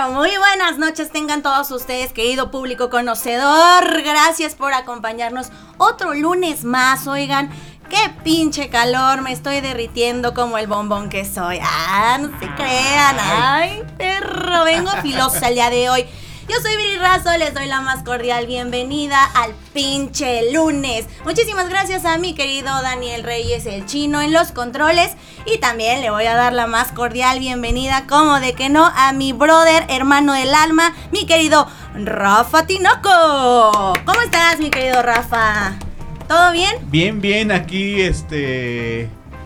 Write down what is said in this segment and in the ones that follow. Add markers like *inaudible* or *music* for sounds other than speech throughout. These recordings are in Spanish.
Pero muy buenas noches tengan todos ustedes, querido público conocedor. Gracias por acompañarnos otro lunes más, oigan. Qué pinche calor, me estoy derritiendo como el bombón que soy. Ah, no se crean. Ay, perro, vengo filosa el día de hoy. Yo soy Viri Razo, les doy la más cordial bienvenida al pinche lunes. Muchísimas gracias a mi querido Daniel Reyes, el chino, en los controles. Y también le voy a dar la más cordial bienvenida, como de que no, a mi brother, hermano del alma, mi querido Rafa Tinoco. ¿Cómo estás, mi querido Rafa? ¿Todo bien? Bien, bien, aquí este.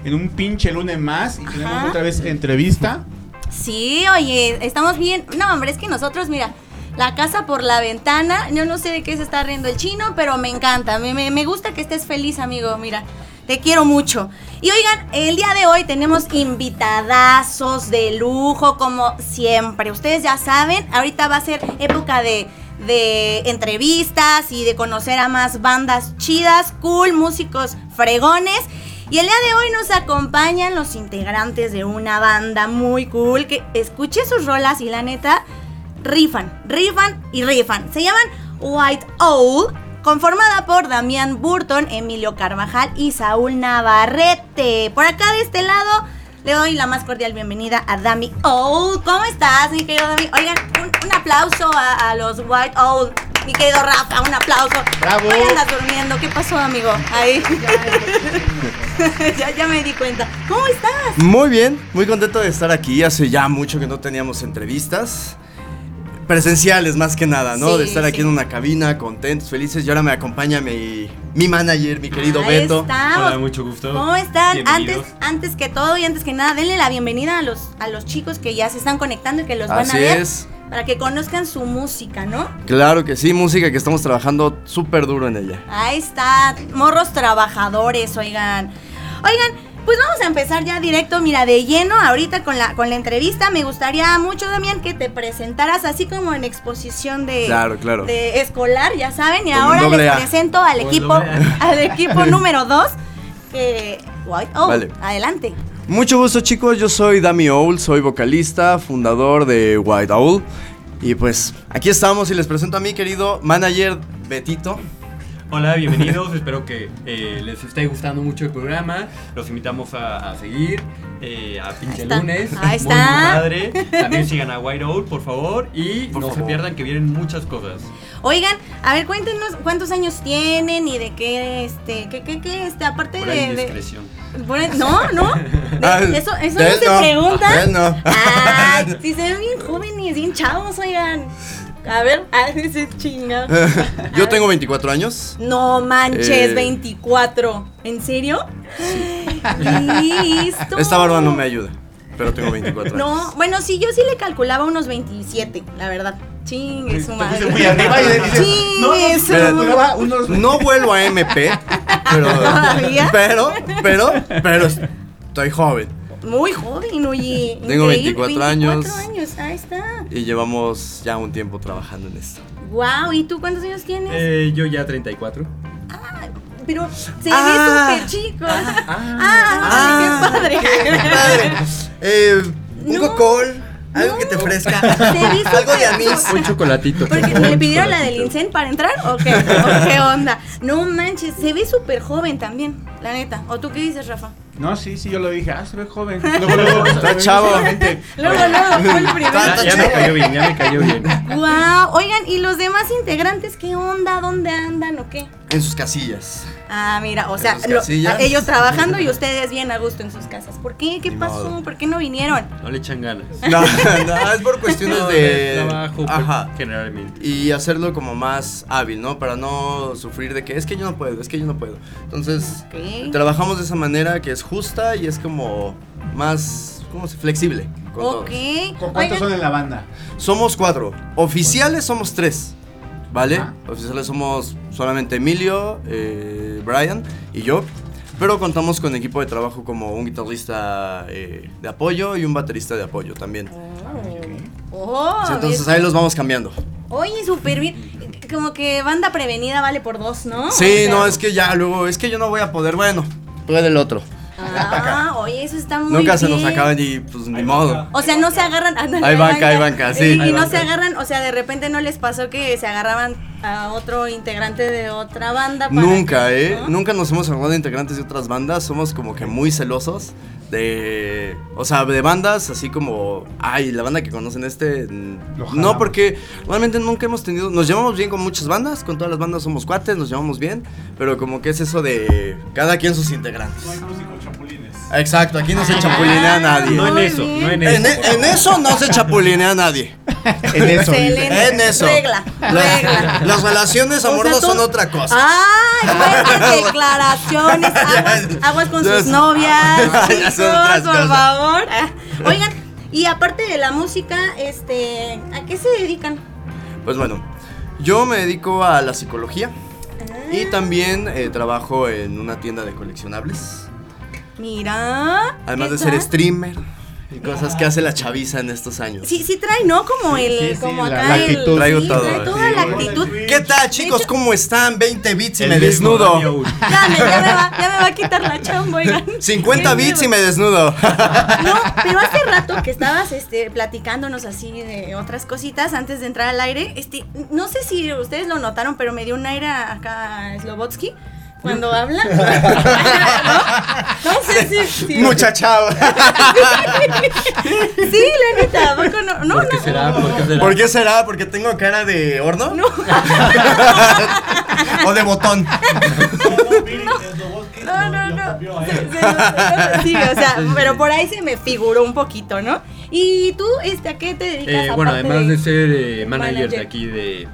En un pinche lunes más y tenemos Ajá. otra vez entrevista. Sí, oye, estamos bien. No, hombre, es que nosotros, mira, la casa por la ventana. Yo no sé de qué se está riendo el chino, pero me encanta. Me, me- me gusta que estés feliz, amigo. Mira, te quiero mucho. Y oigan, el día de hoy tenemos invitadazos de lujo, como siempre. Ustedes ya saben, ahorita va a ser época de, de entrevistas y de conocer a más bandas chidas, cool, músicos fregones. Y el día de hoy nos acompañan los integrantes de una banda muy cool que escuché sus rolas y la neta rifan, rifan y rifan. Se llaman White Owl, conformada por Damián Burton, Emilio Carvajal y Saúl Navarrete. Por acá de este lado le doy la más cordial bienvenida a Dami Owl. ¿Cómo estás, mi querido Dami? Oigan, un, un aplauso a, a los White Owl. Mi querido Rafa, un aplauso. Bravo. Ahí andas durmiendo. ¿Qué pasó, amigo? Ahí. *laughs* ya, ya me di cuenta. ¿Cómo estás? Muy bien, muy contento de estar aquí. Hace ya mucho que no teníamos entrevistas. Presenciales más que nada, ¿no? Sí, de estar aquí sí. en una cabina, contentos, felices. Y ahora me acompaña mi, mi manager, mi querido Ahí Beto. estamos. Hola, mucho gusto. ¿Cómo están? Antes, antes que todo y antes que nada, denle la bienvenida a los, a los chicos que ya se están conectando y que los van a ver. es. Para que conozcan su música, ¿no? Claro que sí, música que estamos trabajando súper duro en ella. Ahí está, morros trabajadores, oigan. Oigan, pues vamos a empezar ya directo, mira, de lleno, ahorita con la, con la entrevista. Me gustaría mucho, Damián, que te presentaras así como en exposición de, Claro, claro. de escolar, ya saben. Y Como ahora les A. presento al Como equipo, *laughs* al equipo *laughs* número 2, que White Owl. Vale. Adelante. Mucho gusto chicos, yo soy Dami Owl, soy vocalista, fundador de White Owl. Y pues aquí estamos y les presento a mi querido manager Betito. Hola, bienvenidos. *laughs* Espero que eh, les esté gustando mucho el programa. Los invitamos a, a seguir eh, a Pinche está. Lunes. Ahí *laughs* Muy, está. muy padre. También *laughs* sigan a White Owl, por favor. Y Por no se pierdan que vienen muchas cosas. Oigan, a ver, cuéntenos cuántos años tienen y de qué, este, qué, qué, qué, este, aparte Por de, ahí de- indiscreción. por ahí- no, no, de- Ah, eso, eso de no se no, pregunta. de no. Ay, si se ven bien jóvenes, bien chavos, oigan. A ver, *laughs* ese chinga. *laughs* yo tengo 24 años. No manches, Eh. 24. ¿En serio? *gasps* Listo. *laughs* Esta barba no me ayuda, pero tengo 24 años. No, bueno, sí, yo sí le calculaba unos 27, la verdad. Chingue su madre. muy arriba y dices, Chingue no, no, su unos- No vuelvo a MP, pero. ¿Todavía? Pero, pero, pero estoy joven. Muy joven, oye. *laughs* Tengo increíble, 24 años. 24 años, ahí está. Y llevamos ya un tiempo trabajando en esto. Wow, ¿y tú cuántos años tienes? Eh, yo ya 34. Pero se Ah. ve súper chico. Ah, qué padre. *laughs* Padre. Eh, un No. cocol, algo No. que te ofrezca. *laughs* Algo de anís. Un chocolatito. Porque por favor, le pidieron la del Incen para entrar o qué? ¿O qué onda? No manches, se ve súper joven también, la neta. ¿O tú qué dices, Rafa? No, sí, sí, yo lo dije. Ah, se ve joven. *laughs* Luego, luego, Está chavo. Luego, luego, fue el primero. Ya, ya me cayó bien, ya me cayó bien. Wow, oigan, ¿y los demás integrantes qué onda? ¿Dónde andan o qué? En sus casillas. Ah, mira, o sea, lo- ellos trabajando y ustedes bien a gusto en sus casas. ¿Por qué? ¿Qué Ni pasó? modo. ¿Por qué no vinieron? No le echan ganas. *laughs* No, no, es por cuestiones No, de. trabajo, pues, Ajá. generalmente. Y hacerlo como más hábil, ¿no? Para no sufrir de que es que yo no puedo, es que yo no puedo. Entonces, trabajamos de esa manera que es justa y es como más, ¿cómo se? Flexible. Con Ok. todos. ¿Cuántos Oigan, son en la banda? Somos cuatro. Oficiales somos tres. ¿Vale? Ajá. Oficiales somos solamente Emilio, eh, Brian y yo. Pero contamos con equipo de trabajo como un guitarrista eh, de apoyo y un baterista de apoyo también. Oh, Sí, entonces es- ahí los vamos cambiando. Oye, súper bien. Como que banda prevenida vale por dos, ¿no? Sí, O sea, no, es que ya luego, es que yo no voy a poder, bueno, puede el otro. Ah, oye, eso está muy Nunca se nos acaban y pues ni modo. O sea, no se agarran. Hay banca, hay banca, sí. Y, no banca. se agarran, o sea, de repente no les pasó que se agarraban a otro integrante de otra banda. para Nunca, que- ¿eh? ¿no? Nunca nos hemos agarrado de integrantes de otras bandas. Somos como que muy celosos de. O sea, de bandas así como. Ay, la banda que conocen este. No, porque realmente nunca hemos tenido. Nos llevamos bien con muchas bandas. Con todas las bandas somos cuates, nos llevamos bien. Pero como que es eso de. Cada quien sus integrantes. Exacto, aquí no se chapulina a nadie. No en eso, no en eso. en eso no se chapulinea a nadie. *laughs* En eso. Excelente. En eso. Regla, La- regla. las relaciones O sea, amorosas tú- son otra cosa. Ay, *laughs* declaraciones. Aguas, aguas con sus novias, *laughs* chicos, por favor. Ah, Oigan, y aparte de la música, este, ¿a qué se dedican? Pues bueno, yo me dedico a la psicología Ah. y también eh, trabajo en una tienda de coleccionables. Mira. Además ¿qué de ser tal? streamer y cosas que hace la chaviza en estos años. Sí, sí trae, ¿no? Como el, sí, sí, como la- acá la el. actitud. Traigo sí, todo, trae toda sí. la actitud. ¿Qué tal chicos? ¿Cómo están? 20 bits y me desnudo. Ya *laughs* me, ya, me va, ya me va a quitar la chamba, oigan. 50 Qué bits y me desnudo. No, pero hace rato que estabas este, platicándonos así de otras cositas antes de entrar al aire, este, no sé si ustedes lo notaron, pero me dio un aire acá a Slobotsky cuando habla. *laughs* ¿No? No sé si. si- Muchachao. *laughs* Sí, la neta, ¿a poco no? No, ¿Por qué no. será? ¿Por qué será? ¿Por qué será? ¿Porque tengo cara de horno? No. *laughs* ¿O de botón? No, no, no. Sí, o sea, pero por ahí se me figuró un poquito, ¿no? ¿Y tú, este, a qué te dedicas? Eh, bueno, además de ser eh, manager, Manager. de aquí de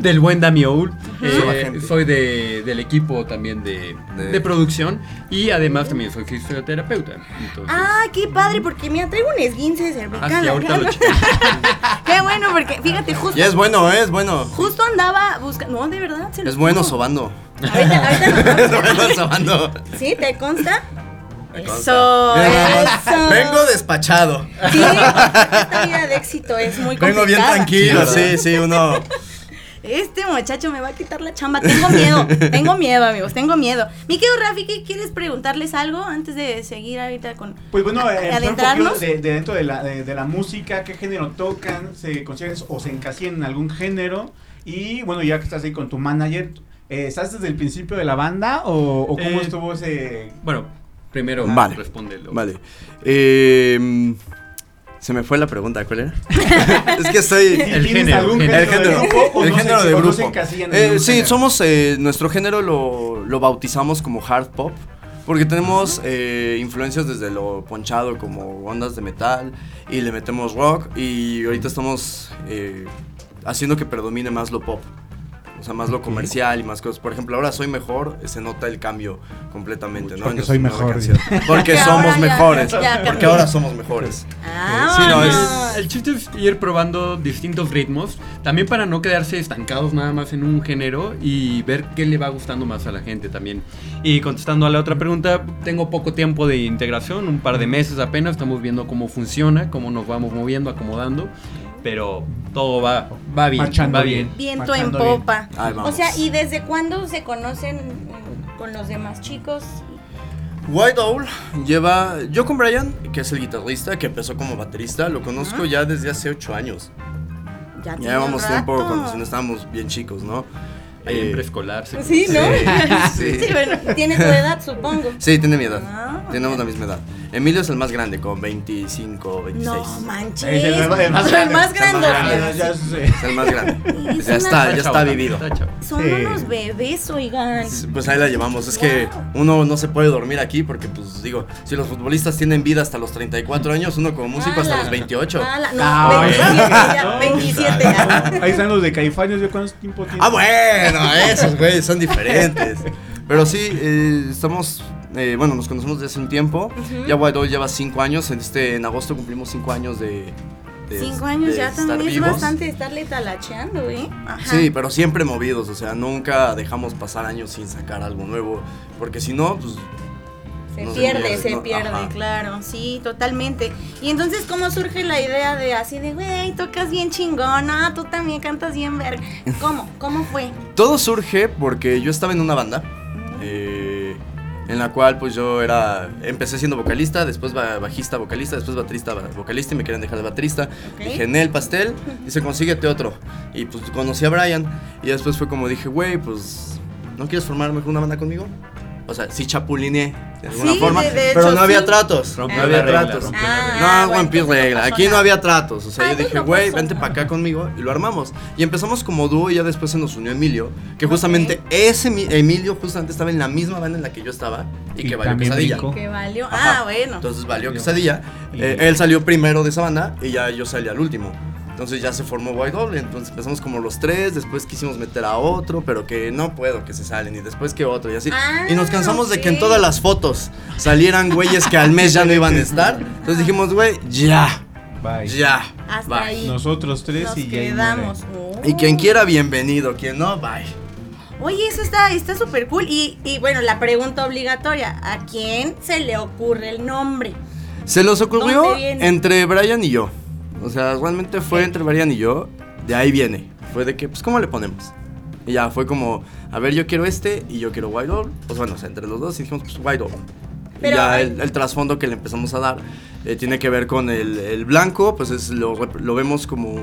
del buen Dami Oul, eh, soy de, del equipo también de, De- de producción y además también soy fisioterapeuta. Entonces, Ah, qué padre, porque mira, traigo un esguince cervical. ah, sí, ahorita acá. lo. *laughs* Qué bueno, porque fíjate, justo, Y es bueno, ¿eh? es bueno. justo andaba buscando. No, de verdad, se Es bueno sobando. Ahorita, ahorita *laughs* Es bueno sobando. ¿Sí? ¿Te consta? Eso. Vengo despachado. Sí, esta vida de éxito es muy complicada. Vengo bien tranquilo, sí, sí, uno. Este muchacho me va a quitar la chamba. Tengo miedo, *laughs* tengo miedo, amigos, tengo miedo. Mi querido Rafi, ¿qué quieres preguntarles algo antes de seguir ahorita con. Pues bueno, eh, adentrarnos? de, de dentro de la, de, de la música, qué género tocan, se consideran o se encasillan en algún género. Y bueno, ya que estás ahí con tu manager, eh, ¿estás desde el principio de la banda o, o cómo Eh, estuvo ese...? Bueno, primero Vale. respóndelo. Vale. Eh, se me fue la pregunta, ¿cuál era? *laughs* es que estoy. ¿Sí el género, algún el género, el género de no grupo. Eh, sí, somos, eh, nuestro género lo, lo bautizamos como hard pop, porque tenemos eh, influencias desde lo ponchado como ondas de metal y le metemos rock y ahorita estamos eh, haciendo que predomine más lo pop. O sea, más lo comercial y más cosas. Por ejemplo, ahora soy mejor, se nota el cambio completamente, ¿no? Porque soy mejor, canción. Porque Que somos ya- mejores. ya porque ahora somos mejores. Ah, Sí, no, es- El chiste es ir probando distintos ritmos, también para no quedarse estancados nada más en un género y ver qué le va gustando más a la gente también. Y contestando a la otra pregunta, tengo poco tiempo de integración, un par de meses apenas, estamos viendo cómo funciona, cómo nos vamos moviendo, acomodando, pero todo va, va bien, Marchando va bien. bien. Viento en bien. popa. Vamos. O sea, ¿y desde cuándo se conocen mm, con los demás chicos? White Owl lleva. Yo con Brian, que es el guitarrista, que empezó como baterista, lo conozco ya desde hace 8 años. Ya, Ya llevamos tiempo cuando estábamos bien chicos, ¿no? Ahí en Eh, preescolar. se- Sí, ¿no? *laughs* Sí. Sí, bueno, tiene tu edad, supongo. Sí, tiene mi edad. Ah. Tenemos la misma edad. Emilio es el más grande, con 25, 26. No manches. Es el, el más el más grande. grande. Ah, ya sé. Es el más grande. Es ya una- está, ya está vivido. Son Sí. unos bebés, oigan. Pues ahí la llevamos. Es que uno no se puede dormir aquí porque, pues digo, si los futbolistas tienen vida hasta los 34 años, uno como músico hasta los 28. Ala, no, Ah, 27 ya, *laughs* no, 27 ya. Ahí están los de Caifanes, ¿yo cuánto tiempo tienen? Ah, bueno, esos güeyes son diferentes. *laughs* Pero sí, eh, estamos, eh, bueno, nos conocemos desde hace un tiempo. Ya White Owl lleva cinco años. En, este, en agosto cumplimos cinco años de, de- Cinco años de ya también es bastante estarle talacheando, ¿eh? Ajá. Sí, pero siempre movidos, o sea, nunca dejamos pasar años sin sacar algo nuevo, porque si no, pues Se no se pierde, se ¿no? pierde, Ajá. claro, sí, totalmente. Y entonces, ¿cómo surge la idea de así de, güey, tocas bien chingón, ah, tú también cantas bien verga? ¿Cómo? ¿Cómo fue? Todo surge porque yo estaba en una banda eh, en la cual pues yo era, empecé siendo vocalista, después ba- bajista, vocalista, después baterista, ba- vocalista y me querían dejar de baterista. Ok. Dije, en el pastel *laughs* y se consíguete otro. Y pues conocí a Brian y después fue como dije, güey, pues ¿no quieres formar mejor una banda conmigo? O sea, sí chapulineé de alguna Sí, forma, de- de pero hecho, no había sí. tratos. No había regla, tratos. Ah. No, bueno, One Piece entonces regla. Aquí no había tratos. O sea, Ay, yo pues dije, güey, vente para acá conmigo y lo armamos. Y empezamos como dúo y ya después se nos unió Emilio. Que justamente ese Mi- Emilio justamente estaba en la misma banda en la que yo estaba y, Y que valió quesadilla. brincó. Que valió. Ajá. Ah, bueno. Entonces valió quesadilla. Eh, él salió primero de esa banda y ya yo salí al último. Entonces ya se formó White Hole, entonces empezamos como los tres, después quisimos meter a otro, pero que no puedo, que se salen, y después que otro, y así. Ah, y nos cansamos de que en todas las fotos salieran güeyes que al mes ya no iban a estar. Entonces dijimos, güey, ya, Bye. ya. Hasta bye. ahí. Nosotros tres Nos y quedamos. Oh. Y quien quiera, bienvenido, quien no, bye. Oye, eso está está súper cool. Y, y bueno, la pregunta obligatoria: ¿a quién se le ocurre el nombre? Se los ocurrió entre Brian y yo. O sea, realmente fue entre Brian y yo. De ahí viene. Fue de que, pues, ¿cómo le ponemos? Y ya fue como, a ver, yo quiero este y yo quiero White Hole. Pues bueno, o sea, entre los dos y dijimos, pues, White Pero, ya el, el trasfondo que le empezamos a dar eh, tiene que ver con el, el blanco, pues es, lo vemos como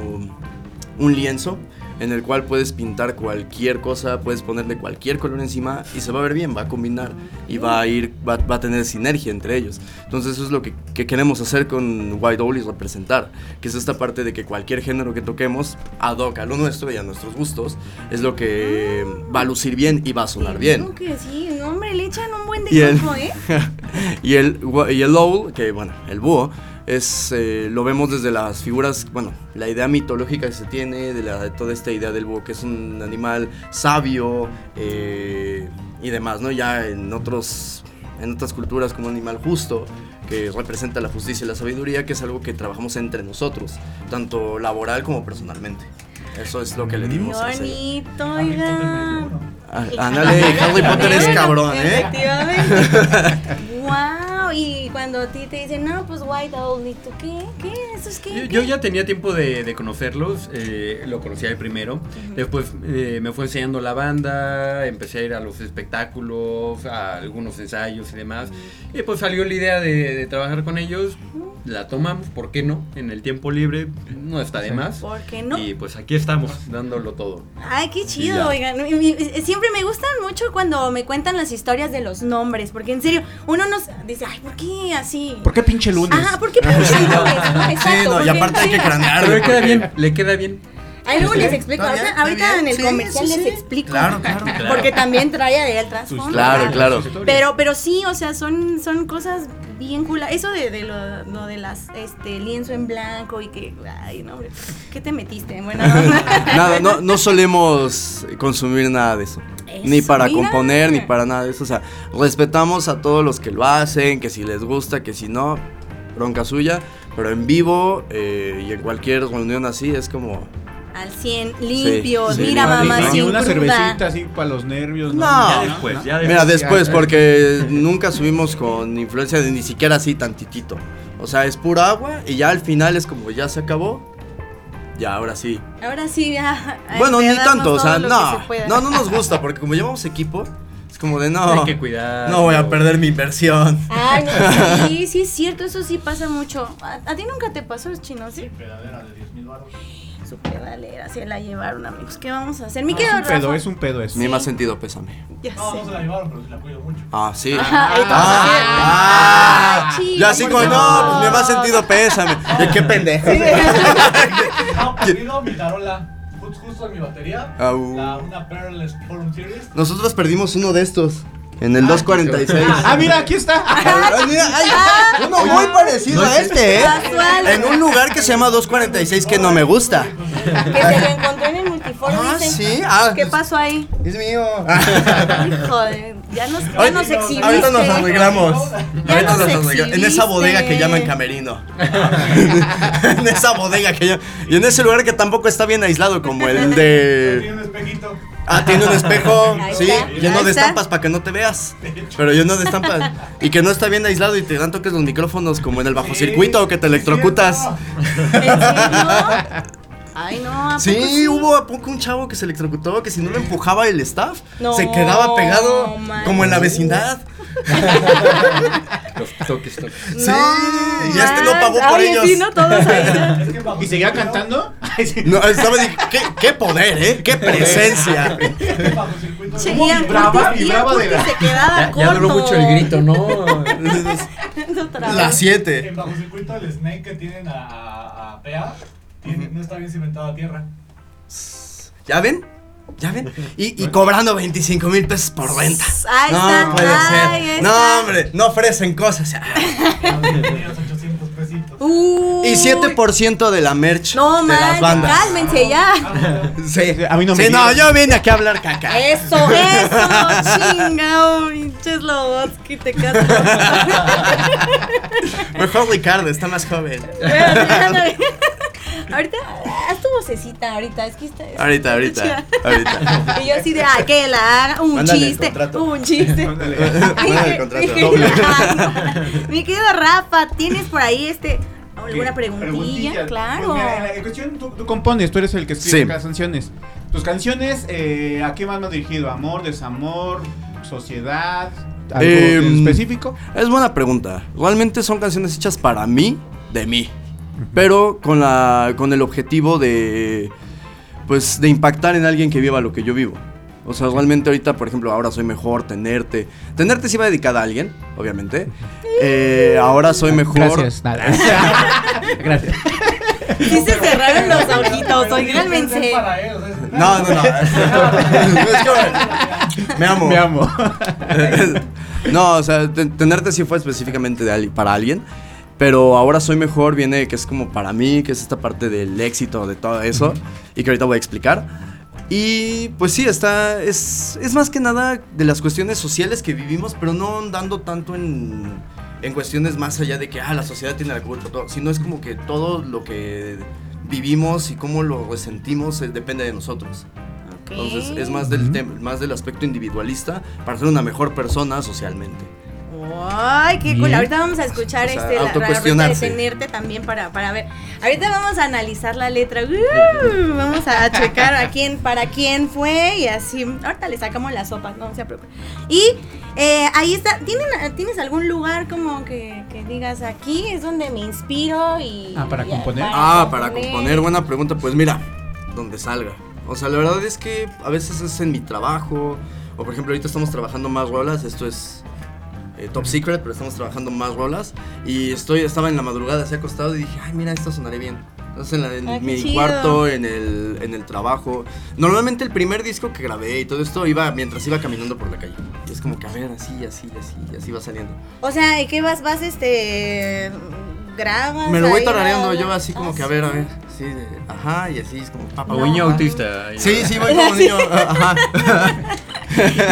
un lienzo en el cual puedes pintar cualquier cosa, puedes ponerle cualquier color encima y se va a ver bien, va a combinar y va a ir, va, va a tener sinergia entre ellos. Entonces eso es lo que, que queremos hacer con White Owl y representar, que es esta parte de que cualquier género que toquemos, ad hoc a lo nuestro y a nuestros gustos, es lo que va a lucir bien y va a sonar bien. Que sí, hombre, le echan un buen Y de el, coco, ¿eh? *laughs* y el, y el owl, que bueno, el búho, es, eh, lo vemos desde las figuras, bueno, la idea mitológica que se tiene, de, la, de toda esta idea del búho, que es un animal sabio eh, y demás, ¿no? Ya en otros... En otras culturas como un animal justo, que representa la justicia y la sabiduría, que es algo que trabajamos entre nosotros, tanto laboral como personalmente. Eso es lo que le dimos a Bonito, oiga. Ah, Ándale, Harry Potter es cabrón, ¿eh? Efectivamente. *laughs* wow, y cuando a ti te dicen, no, pues White Owl, ¿y tú qué? ¿Qué? ¿Eso es qué? Yo, ¿Qué? yo ya tenía tiempo de, de conocerlos, eh, lo conocía el primero. Después eh, me fue enseñando la banda, empecé a ir a los espectáculos, a algunos ensayos y demás. Y pues salió la idea de, de trabajar con ellos. La tomamos, ¿por qué no? En el tiempo libre no está de más. ¿Por qué no? Y pues aquí estamos, dándolo todo. Ay, qué chido, oigan. Siempre me gustan mucho cuando me cuentan las historias de los nombres, porque en serio, uno nos dice, ay, ¿por qué así? ¿Por qué pinche lunes? Ajá, ¿por qué pinche *laughs* lunes? No, Sí, no, y aparte hay que Pero cranearle. le queda bien, le queda bien. Ahí luego les explico. Está Ahorita, en el Sí, comercial sí, les explico. Claro, claro, *laughs* claro. Porque también trae ahí el trasfondo. Claro, claro. Pero, pero sí, o sea, son, son cosas bien cool. Eso de, de lo, lo de las este lienzo en blanco y que, ay, no, hombre, ¿qué te metiste? Bueno, *laughs* no. Nada, no, no solemos consumir nada de eso. Eso, ni para mira. componer, ni para nada de eso. O sea, respetamos a todos los que lo hacen, que si les gusta, que si no, bronca suya. Pero en vivo eh, y en cualquier reunión así es como... Al 100, limpios. sí, Mira, no, mamá, no, Ni sin una cruda. cervecita así para los nervios. No. Ya después, ya después. Mira, después, porque nunca subimos con influencia de ni siquiera así tantitito. O sea, es pura agua y ya al final es como ya se acabó. Ya, ahora sí. Ahora sí, ya. *laughs* Bueno, ni tanto, o sea, no. No, no nos *laughs* gusta, porque como llevamos equipo, es como de no. Hay que cuidar. No voy a perder mi inversión. Ay, no, sí, *laughs* sí es cierto, eso sí pasa mucho. ¿A, a ti nunca te pasó, chino? Sí. Su pedalera, se la llevaron, amigos. ¿Qué vamos a hacer? Mi Es querido un pedo, Rafa. es un pedo eso. Ni más sentido, pésame. Ya sé. Ah, sí. Entonces, Ah, Ay, chido, ya así como, no, pues mi más sentido, pésame. *laughs* De qué pendejo. *laughs* No, perdido mi tarola. Justo, en mi batería. La, una Peerless Forum Series. Nosotros perdimos uno de estos. En el 246. *laughs* Ah, mira, aquí está. Ah, mira, hay uno muy parecido a este, ¿eh? Casual. En un lugar que se llama 246 que no me gusta. Que se lo encontró en el multiforme. Ah, dicen, sí, ah, ¿Qué pasó ahí? Es mío. Joder, ya nos, ya Ahorita- nos exhibiste. Ahorita nos arreglamos. Ya Ahorita nos nos arreglamos. En esa bodega que llaman camerino. *laughs* en esa bodega que llaman. Y en ese lugar que tampoco está bien aislado, como el Tiene de. un espejito. Ah, tiene un espejo, *laughs* Ahí sí, está, lleno de está. estampas para que no te veas. Pero lleno de estampas. Y que no está bien aislado y te dan toques los micrófonos como en el bajo circuito o que te electrocutas. ¿En serio? Ay, no, ¿a Sí, hubo a poco un chavo que se electrocutó, que si no lo empujaba el staff, No, se quedaba pegado man. como en la vecindad. Los toques, toques. Sí, y este no pagó por ellos. sí, no todos ahí. *laughs* Es que bajo ¿Y seguía cantando? No, estaba ¿qué, qué poder, ¿eh? ¡Qué presencia! es que bajo circuito- Che, ¿Cómo vibraba? Vibraba de la- se quedaba Ya, corto. ya duró mucho el grito, ¿no? *laughs* Las 7. En bajo circuito el snake que tienen a, a, a PA tiene- no está bien cimentado a tierra. ¿Ya ven? ¿Ya ven? *laughs* Y, y cobrando 25 mil pesos por renta. Ahí no está, puede ahí ser. está. No, hombre, no ofrecen cosas. Tenía los 800 pesitos. Uy. Y 7% de la merch No, de las man, bandas. cálmense ya. Sí, A mí no me Sí, no, yo vine aquí a hablar caca. Eso, eso, chingao, pinches Lobotsky, te caso. *laughs* Mejor Ricardo, está más joven. Ahorita, haz tu vocecita ahorita, es que está... está Ahorita, ahorita, ahorita. *laughs* Y yo así de, ah, que la haga, un Mándale chiste, un chiste. *laughs* Ándale. Mándale el contrato. *laughs* Mi querido Rafa, ¿tienes por ahí este alguna preguntilla? Claro. Pues mira, en la cuestión, tú, tú compones, tú eres el que escribe Sí. las canciones. Tus canciones, eh, ¿a qué más me has dirigido? ¿Amor, desamor, sociedad? ¿Algo Em, específico? Es buena pregunta. Realmente son canciones hechas para mí, de mí. Pero con la con el objetivo de pues de impactar en alguien que viva lo que yo vivo. O sea, realmente ahorita, por ejemplo, ahora soy mejor, tenerte. Tenerte sí va dedicada a alguien, obviamente. Eh, ahora soy mejor. Gracias. Nada. *laughs* Gracias. Sí se cerraron los ojitos, oigan, No, no, no. *laughs* Es que, me amo. Me amo. *laughs* no, o sea, te- tenerte sí fue específicamente de para alguien. Pero ahora soy mejor, viene que es como para mí, que es esta parte del éxito, de todo eso. Y que ahorita voy a explicar. Y pues sí, está. Es, es más que nada de las cuestiones sociales que vivimos, pero no andando tanto en, en cuestiones más allá de que ah, la sociedad tiene la culpa, todo, sino es como que todo lo que vivimos y cómo lo resentimos eh, depende de nosotros. Entonces es más del tema, más del aspecto individualista para ser una mejor persona socialmente. Ay, qué cool. Ahorita vamos a escuchar O sea, este, la, la rolita de autocuestionarse. tenerte también para, para ver. Ahorita vamos a analizar la letra. Uh, *laughs* vamos a checar a quién, para quién fue y así. Ahorita le sacamos la sopa, no se preocupen. Y eh, ahí está. ¿Tienen, ¿Tienes algún lugar como que, que digas aquí es donde me inspiro y. Ah, ¿para y- componer? Ah, para componer, buena pregunta. Pues mira, donde salga. O sea, la verdad es que a veces es en mi trabajo. O por ejemplo, ahorita estamos trabajando más rolas. Esto es eh, top secret, pero estamos trabajando más rolas. Y estoy, estaba en la madrugada así acostado y dije, ay, mira, esto sonaré bien. Entonces en, la- en Ah, mi chido. cuarto, en el, en el trabajo. Normalmente el primer disco que grabé y todo esto iba mientras iba caminando por la calle. Y es como que a ver, así, así, así, así va saliendo. O sea, ¿y qué vas? ¿Vas este. grabas? Me lo voy tarareando yo así como Ah, que a ver, a ver. De- ajá, y así es como papá. O niño autista. Sí, sí, voy como niño. *laughs* Ajá.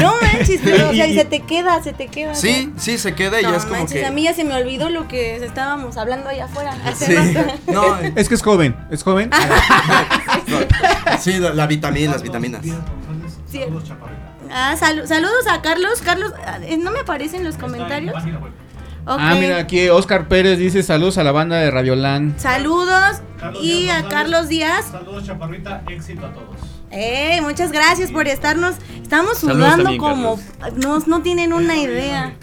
No manches, pero, o sea, y se te queda, se te queda. Sí, sí, se queda y No ya es como manches, que. a mí ya se me olvidó lo que estábamos hablando allá afuera. Hace Sí. rato. No, *laughs* Es que es joven, es joven. *laughs* sí, la, la vitamina, las vitaminas. Sí. Saludos, chaparrita. Ah, salu- saludos a Carlos. Carlos, ah, eh, ¿no me aparecen los comentarios? Ah, mira, aquí Oscar Pérez dice saludos a la banda de Radiolán. Saludos Carlos y Díaz a González. Carlos Díaz. Saludos, chaparrita. Éxito a todos. Eh, muchas gracias por estarnos. Estamos sudando también, como no, no tienen una idea.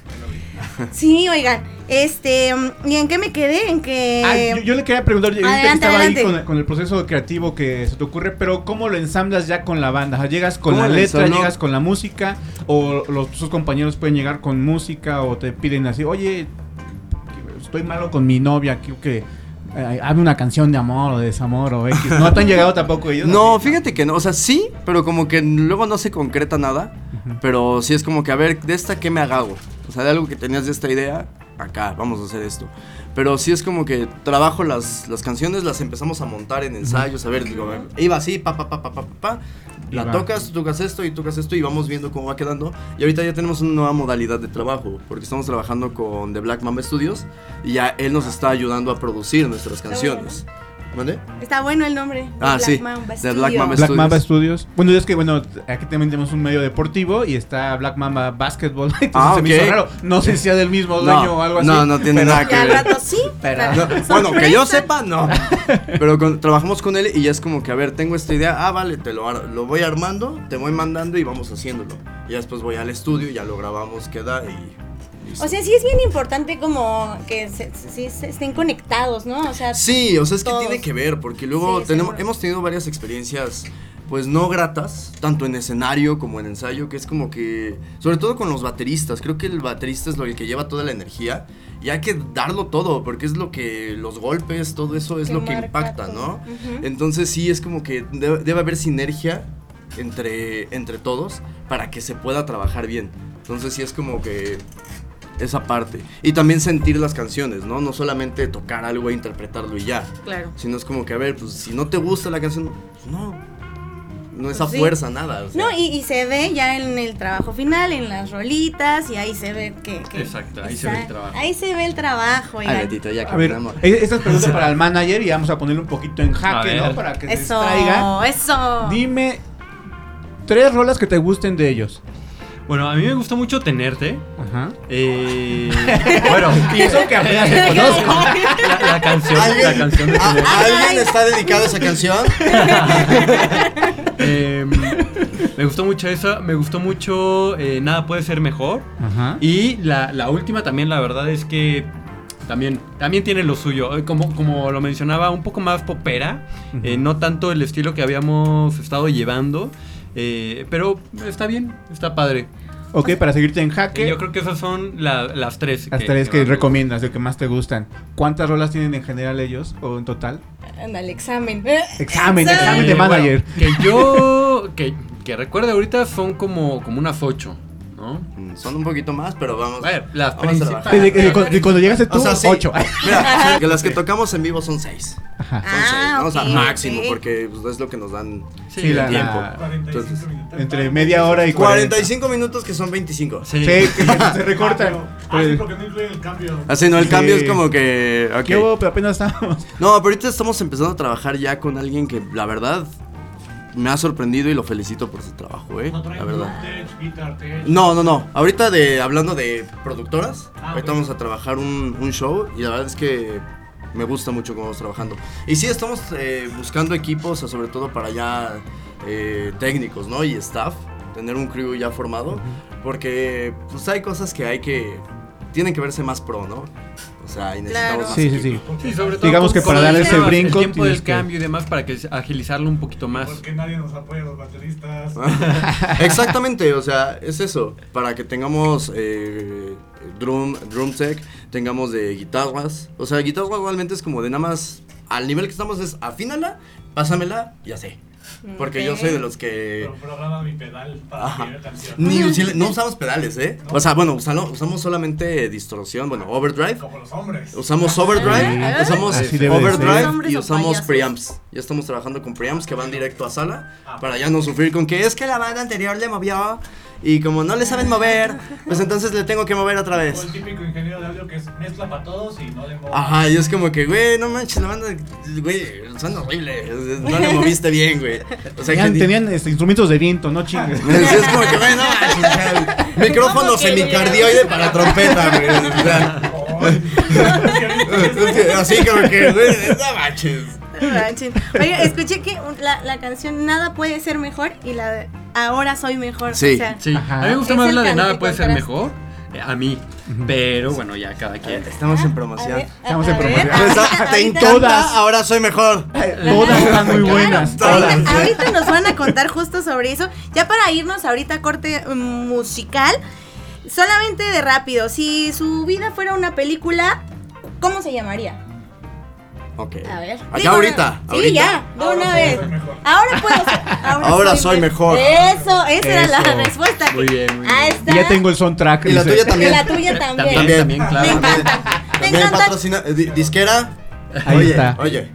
Sí, oigan, este, ¿y en qué me quedé? En que Ah, yo, yo le quería preguntar, ahorita que adelante, estaba adelante. ahí con, con el proceso creativo que se te ocurre, pero ¿cómo lo ensamblas ya con la banda? O sea, ¿Llegas con ¿Cómo la letra, llegas con la música? ¿O los, sus compañeros pueden llegar con música? ¿O te piden así, oye, estoy malo con mi novia, quiero que eh, hable una canción de amor o de desamor o X? *laughs* ¿No te han llegado tampoco ellos? No, Así. fíjate que no, o sea, sí, pero como que luego no se concreta nada. Pero sí es como que, a ver, de esta qué me hago. O sea, de algo que tenías de esta idea, acá, vamos a hacer esto. Pero sí es como que trabajo las, las canciones, las empezamos a montar en ensayos, a ver, digo, iba así, pa, pa, pa, pa, pa, pa, la va. tocas, tú tocas esto y tocas esto y vamos viendo cómo va quedando. Y ahorita ya tenemos una nueva modalidad de trabajo, porque estamos trabajando con The Black Mamba Studios y ya él nos está ayudando a producir nuestras canciones. ¿Vale? Está bueno el nombre. Ah, Black sí, Mamba de Black Studio. Mamba Black. Mamba Studios. Bueno, es que, bueno, aquí también tenemos un medio deportivo y está Black Mamba Basketball. *laughs* Entonces Ah, se me hizo raro. No sé si sea del mismo dueño o algo así. no, no tiene pero- nada *laughs* que al ver. rato sí. Pero- No, bueno, que yo sepa, no. Pero con- trabajamos con él y ya es como que, a ver, tengo esta idea, ah, vale, te lo, lo voy armando, te voy mandando y vamos haciéndolo. Y ya después voy al estudio, ya lo grabamos, queda y... O sea, sí es bien importante como que se, estén conectados, ¿no? O sea, Sí, o sea, es que tiene que ver, porque luego Sí, tenemos, seguro. hemos tenido varias experiencias, pues no gratas, tanto en escenario como en ensayo, que es como que, sobre todo con los bateristas, creo que el baterista es lo que lleva toda la energía y hay que darlo todo, porque es lo que, los golpes, todo eso es Que lo que impacta, todo. ¿no? Entonces sí, es como que debe, debe haber sinergia entre, entre todos para que se pueda trabajar bien. Entonces sí es como que esa parte. Y también sentir las canciones, ¿no? No solamente tocar algo e interpretarlo y ya. Claro. Sino es como que, a ver, pues si no te gusta la canción, pues no. No es a Pues sí. fuerza nada. o sea. No, y, y se ve ya en el trabajo final, en las rolitas, y ahí se ve que... que- Exacto, ahí se ve el trabajo. Ahí se ve el trabajo. Ay, oigan. Betito, ya A ver, eh, esta es pregunta *laughs* para el manager y vamos a ponerle un poquito en jaque, ¿no? Para que se Eso, eso. Dime tres rolas que te gusten de ellos. Bueno, a mí me gustó mucho tenerte. Ajá. Eh, *laughs* bueno, Y eso que apenas te *laughs* conozco. la, la canción, la ¿Alguien, canción de tenerte. ¿Alguien está dedicado a esa canción? *laughs* Eh, me gustó mucho esa, me gustó mucho eh, Nada puede ser mejor. Ajá. Y la, la última también, la verdad es que también, también tiene lo suyo. Eh, Como, como lo mencionaba, un poco más popera. eh, no tanto el estilo que habíamos estado llevando. Eh, pero está bien, está padre. Ok, para seguirte en jaque. yo creo que esas son la- las tres. Las tres que me recomiendas, de que más te gustan. ¿Cuántas rolas tienen en general ellos o en total? Ándale, examen. Examen, gustan. examen de Eh, bueno, manager. que yo, que, que recuerde ahorita son como, como unas ocho, ¿no? Mm, Son un poquito más, pero vamos. A ver, las vamos a principales. trabajar. De, de- de cu- de cuando llegaste tú, O sea, sí. ocho. Mira, *laughs* que las que tocamos en vivo son seis. Ajá. Son seis, Ah, ¿no? O sea, ok, máximo, ok. porque pues, es lo que nos dan Sí, la- el tiempo. la- 45 Entonces, entre media hora y 40. 45 minutos que son 25. Sí. Sí, que se Ah, recortan. Ah, sí, porque no incluyen el cambio. Así, no, el Sí. cambio es como que. ok. ¿Qué hubo? Pero apenas estamos. No, pero ahorita estamos empezando a trabajar ya con alguien que, la verdad, me ha sorprendido y lo felicito por su trabajo, ¿eh? No La verdad. Tech. No, no, no. Ahorita de hablando de productoras, Ah, ahorita vamos a trabajar un, un show y la verdad es que me gusta mucho cómo vamos trabajando. Y sí, estamos eh, buscando equipos, sobre todo para ya eh, técnicos, ¿no? Y staff, tener un crew ya formado, porque pues hay cosas que hay que, tienen que verse más pro, ¿no? O sea, y necesitamos Claro. más Sí, sí, sí. Sí, sobre todo Digamos que para dar el ese tema, brinco El tiempo del que- cambio y demás para que agilizarlo un poquito más. Porque nadie nos apoya los bateristas. *laughs* Exactamente, o sea, es eso, para que tengamos eh, drum, drum tech, tengamos de guitarras, o sea, guitarras realmente es como de nada más, al nivel que estamos es afínala, pásamela y así. Porque yo Ok. soy de los que... Pero programa mi pedal para Ajá. la primera canción. Ni, no usamos pedales, ¿eh? O sea, bueno, usalo- usamos solamente distorsión, bueno, overdrive. Como los hombres. Usamos overdrive, Ah, usamos overdrive y usamos preamps. Ya estamos trabajando con preamps que van directo a sala Ah. para ya no sufrir con que es que la banda anterior le movió y como no le saben mover, pues entonces le tengo que mover otra O vez. el típico ingeniero de audio que es mezcla para todos y no le muevo. Ajá, y es como que, güey, no manches, la banda, güey, suena horrible, no le moviste bien, güey. O sea, Tenían, que tenían, este, instrumentos de viento, no chingues. *laughs* Sí, es como que, güey, no manches, o micrófono ¿Cómo que semicardioide para trompeta, güey. o sea, *laughs* así como que, güey, no manches. Manchen. Oiga, escuché que la, la canción Nada puede ser mejor y la Ahora soy mejor. Sí. O sea, Sí, Ajá. a mí me gusta más la de nada puede ser mejor. eh, A mí. Pero bueno, ya cada quien. Estamos en a promoción. ver, Estamos en promoción. ah, ¿Te encanta? Todas. Ahora soy mejor. Todas están muy buenas. Claro, Todas. ahorita, ahorita nos van a contar justo sobre eso. Ya para irnos ahorita a corte mm, musical, solamente de rápido, si su vida fuera una película, ¿cómo se llamaría? Ok. A ver. Acá Digo, ahorita. Sí, ahorita. ya, de una vez. Ahora puedo ser. Ahora, Ahora soy mejor. Eso, esa era la respuesta. Muy bien, muy Ahí bien. está. Y ya tengo el soundtrack. Y la dice. tuya también. Y *laughs* la tuya también. También, también, claro. Me encanta. Me encanta. patrocina. eh, di- disquera. Ahí oye, está. Oye.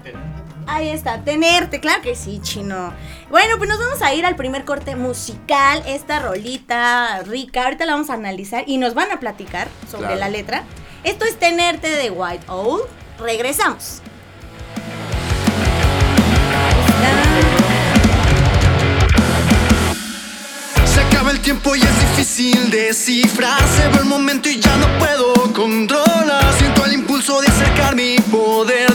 Ahí está, tenerte, claro que sí, chino. Bueno, pues nos vamos a ir al primer corte musical, esta rolita rica, ahorita la vamos a analizar y nos van a platicar sobre Claro. la letra. Esto es Tenerte de White Owl. Regresamos. Tiempo y es difícil descifrar. Se va el momento y ya no puedo controlar. Siento el impulso de acercarme y poderte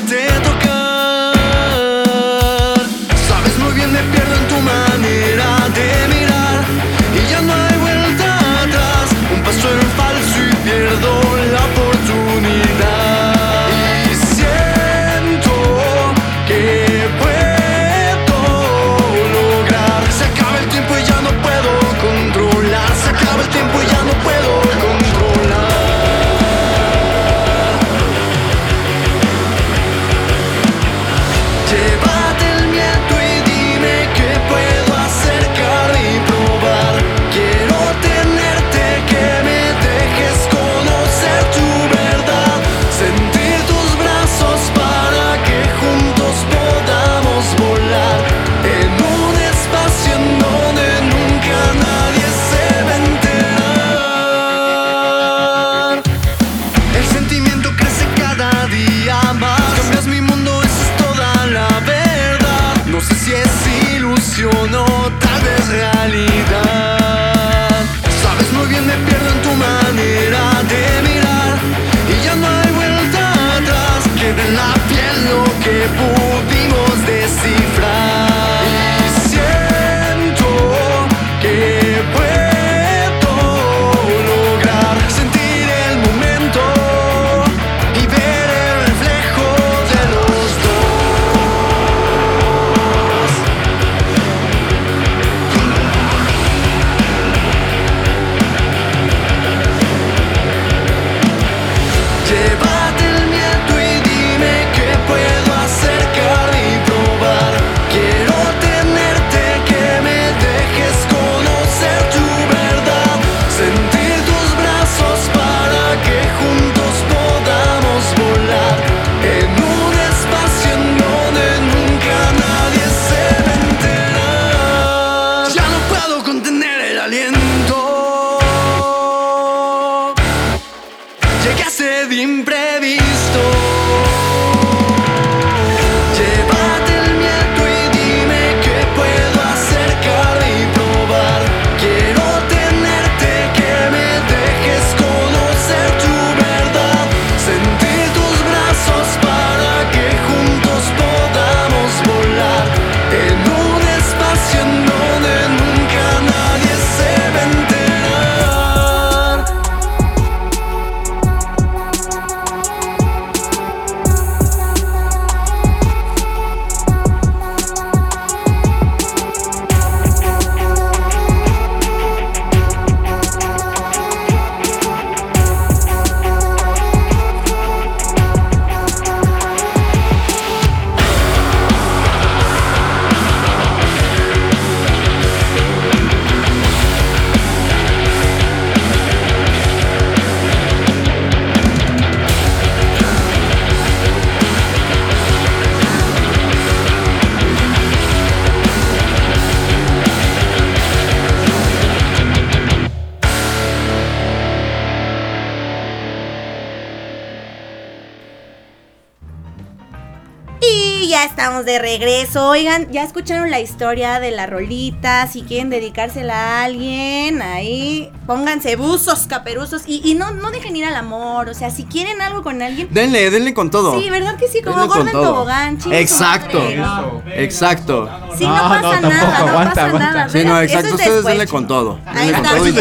de regreso. Oigan, ya escucharon la historia de la rolita. Si quieren dedicársela a alguien, ahí pónganse buzos, caperuzos. Y, y no, no dejen ir al amor. O sea, si quieren algo con alguien. Denle, denle con todo. Sí, ¿verdad que sí? Como gordo en tobogán. su Exacto. madre. Exacto. Sí, no, No, pasa no, nada, tampoco, no aguanta, pasa aguanta. nada. Sí, no, exacto. es Ustedes denle con chicos. todo. Ahí Denle con está. todo. Eso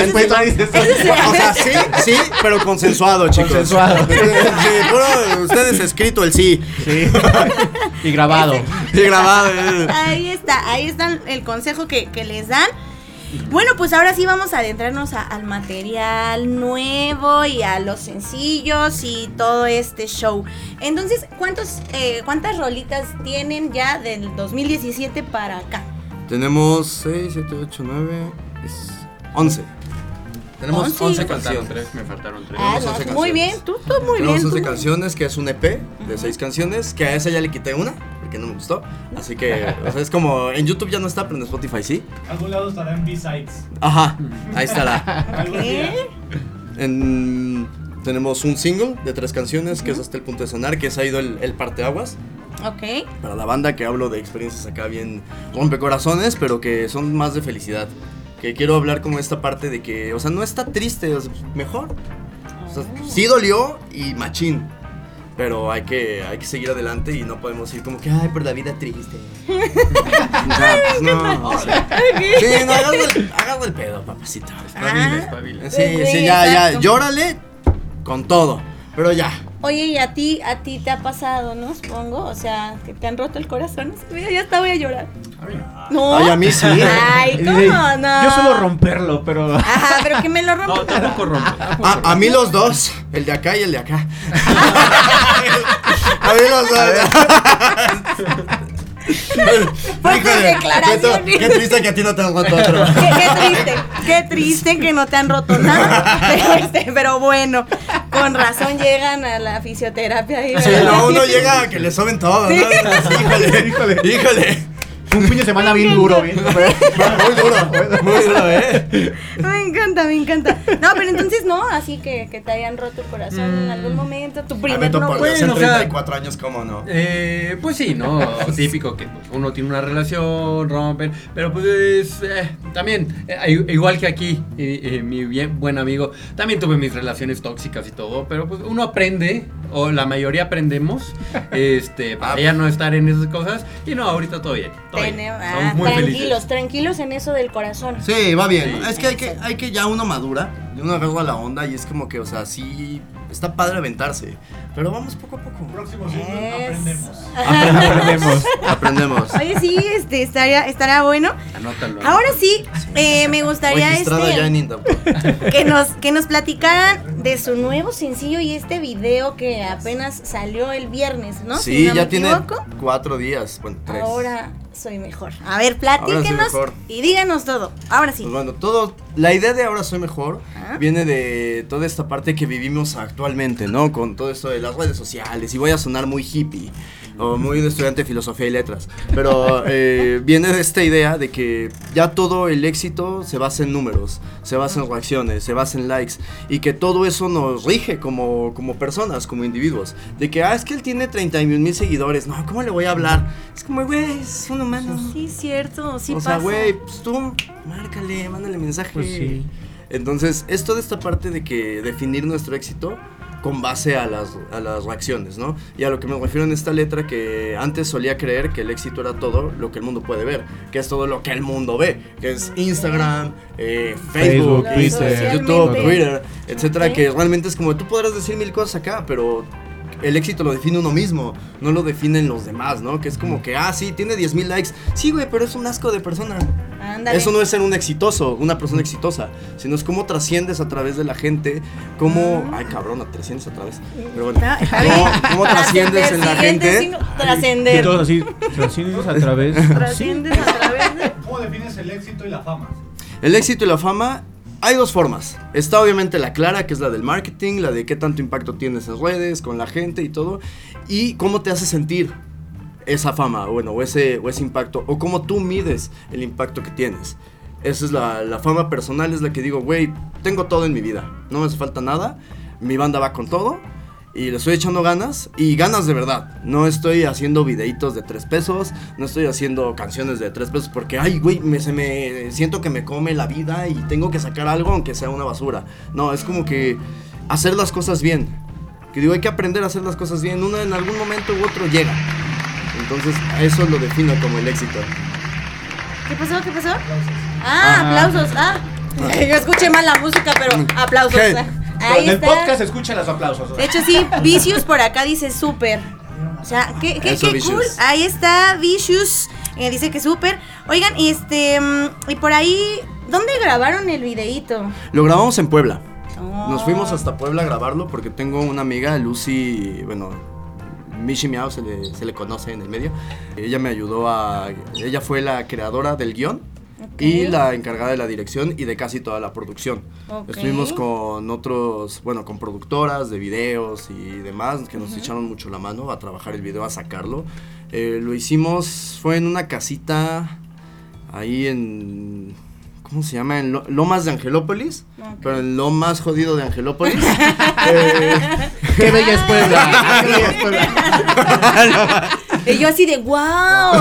es. Eso. O sea, sí, sí, pero consensuado, chicos. Consensuado. Sí, puro, ustedes escrito el sí. Sí. y grabado. Sí, grabado. eh. Ahí está, ahí está el consejo que, que les dan. Bueno, pues ahora sí vamos a adentrarnos a- al material nuevo y a los sencillos y todo este show. Entonces, ¿cuántos, eh, ¿cuántas rolitas tienen ya del 2017 para acá? Tenemos 6, 7, 8, 9, 11. Tenemos Once. 11 Me faltaron canciones. tres, me faltaron tres. Ah, Tenemos no, 11 muy bien, tú, tú muy Tenemos bien. 11 tú. canciones, que es un EP de 6 canciones, que a esa ya le quité una, porque no me gustó. Así que, o sea, es como, en YouTube ya no está, pero en Spotify sí. Algún lado estará en B-Sides. Ajá, ahí estará. Día. ¿Qué? En- tenemos un single de tres canciones, que es Hasta el punto de sonar, que se ha ido el, el parteaguas. Ok. Para la banda que hablo de experiencias acá bien rompecorazones, pero que son más de felicidad. Que quiero hablar como esta parte de que, o sea, no está triste, sea, mejor. O sea, sí dolió y machín. Pero hay que, hay que seguir adelante y no podemos ir como que, ay, por la vida triste. *laughs* Pues, no, o sea, sí, no, hagas el, hagas el pedo, papacito. Espabila, Ah. espabila. Sí, Sí, sí, ya, ya, llórale con todo. Pero ya, Oye, y a ti, a ti te ha pasado, ¿no? Supongo, o sea, que te han roto el corazón. Mira, ya está, voy a llorar. No. Ay, a mí sí. Ay, ¿cómo no? Yo suelo romperlo, pero. Ajá, pero que me lo No, rompa. tampoco rompe. tampoco A, a rompe. mí los dos, el de acá y el de acá. *laughs* a mí los dos. *laughs* Fuertes declaraciones. Qué, qué triste que a ti no te han roto otro. Qué, qué triste, qué triste que no te han roto nada. *laughs* Pero, este, pero bueno, con razón llegan a la fisioterapia. y- Sí, no, uno *laughs* llega a que le soben todo, ¿no? Híjole, híjole, híjole. Un fin de semana bien duro, bien. *laughs* Muy duro, muy duro, ¿eh? *laughs* Me encanta, me encanta. No, pero entonces no, así que, que te hayan roto el corazón en algún momento. Tu A primer no bueno, Dios, en o sea- 34 años, ¿cómo no? Eh, pues sí, ¿no? *laughs* Típico que pues, uno tiene una relación, rompen, pero pues eh, también, eh, igual que aquí, eh, eh, mi bien, buen amigo, también tuve mis relaciones tóxicas y todo, pero pues uno aprende, o la mayoría aprendemos, este, para Ah. ya no estar en esas cosas, y no, ahorita todo bien, todo ah, muy tranquilos, felices. tranquilos en eso del corazón. Sí, va bien. Es que hay que, hay que ya uno madura, y uno agarra la onda y es como que, o sea, sí, está padre aventarse, pero vamos poco a poco. Próximo aprendemos. *laughs* Aprendemos. Aprendemos. Oye, sí, este, estaría, estaría bueno. Anótalo. Ahora sí, eh, me gustaría este, ya en Indap. que nos que nos platicaran de su nuevo sencillo y este video que apenas salió el viernes, ¿no? Si Sí, no ya me tiene cuatro días, bueno, tres. Ahora soy mejor. A ver, platíquenos y díganos todo. Ahora sí. Pues bueno, todo, la idea de ahora soy mejor viene de toda esta parte que vivimos actualmente, ¿no? Con todo esto de las redes sociales y voy a sonar muy hippie o muy de estudiante de filosofía y letras, pero eh, viene de esta idea de que ya todo el éxito se basa en números, se basa en reacciones, se basa en likes y que todo eso nos rige como, como personas, como individuos, de que, ah, es que él tiene 31 mil seguidores, no, ¿cómo le voy a hablar? Es como, güey, es un humano. Sí, cierto, sí o pasa. sea, güey, pues tú, márcale, mándale mensaje. Pues sí. Entonces, es toda esta parte de que definir nuestro éxito con base a las, a las reacciones, ¿no? Y a lo que me refiero en esta letra, que antes solía creer que el éxito era todo lo que el mundo puede ver, que es todo lo que el mundo ve, que es Instagram, eh, Facebook, Facebook, Twitter. YouTube. Twitter, etcétera, que realmente es como tú podrás decir mil cosas acá, pero el éxito lo define uno mismo, no lo definen los demás, ¿no? Que es como que, ah, sí, tiene 10 mil likes, sí, güey, pero es un asco de persona. Ándale. Eso no es ser un exitoso, una persona exitosa, sino es cómo trasciendes a través de la gente, cómo... Ay, cabrón, trasciendes a través. Pero bueno, está cómo, cómo trasciendes en la gente. Trascender. todos así, trasciendes a través. Trasciendes a través de. ¿Cómo defines el éxito y la fama? El éxito y la fama, hay dos formas. Está obviamente la clara, que es la del marketing, la de qué tanto impacto tienes en redes, con la gente y todo, y cómo te hace sentir esa fama, bueno, o ese, ese impacto, o cómo tú mides el impacto que tienes. Esa es la, la fama personal, es la que digo, güey, tengo todo en mi vida, no me hace falta nada, mi banda va con todo, y le estoy echando ganas, y ganas de verdad. No estoy haciendo videitos de tres pesos, no estoy haciendo canciones de tres pesos porque, ay, güey, me, se me siento que me come la vida y tengo que sacar algo aunque sea una basura. No, es como que hacer las cosas bien. Que digo, hay que aprender a hacer las cosas bien. Una en algún momento u otro llega. Entonces, a eso lo defino como el éxito. ¿Qué pasó? ¿Qué pasó? Ah, aplausos. Ah. Yo *laughs* escuché mal la música, pero aplausos. ¿Qué? Ahí en el podcast escuchan los aplausos. De hecho, sí, Vicious por acá dice súper. O sea, qué, qué, Eso, qué cool. Ahí está Vicious. eh, dice que súper. Oigan, y este. mm, Y por ahí ¿Dónde grabaron el videíto? Lo grabamos en Puebla. Oh. Nos fuimos hasta Puebla a grabarlo porque tengo una amiga, Lucy, bueno, Mishi Miao se le, se le conoce en el medio. Ella me ayudó a... Ella fue la creadora del guion y la encargada de la dirección y de casi toda la producción. Estuvimos con otros, bueno, con productoras de videos y demás que nos echaron mucho la mano a trabajar el video, a sacarlo. Eh, lo hicimos, fue en una casita ahí en... ¿Cómo se llama? En Lo- Lomas de Angelópolis, pero en lo más jodido de Angelópolis. *laughs* Eh, *laughs* Qué bella es Puebla. Qué bella es Puebla. *laughs* Y yo así de wow.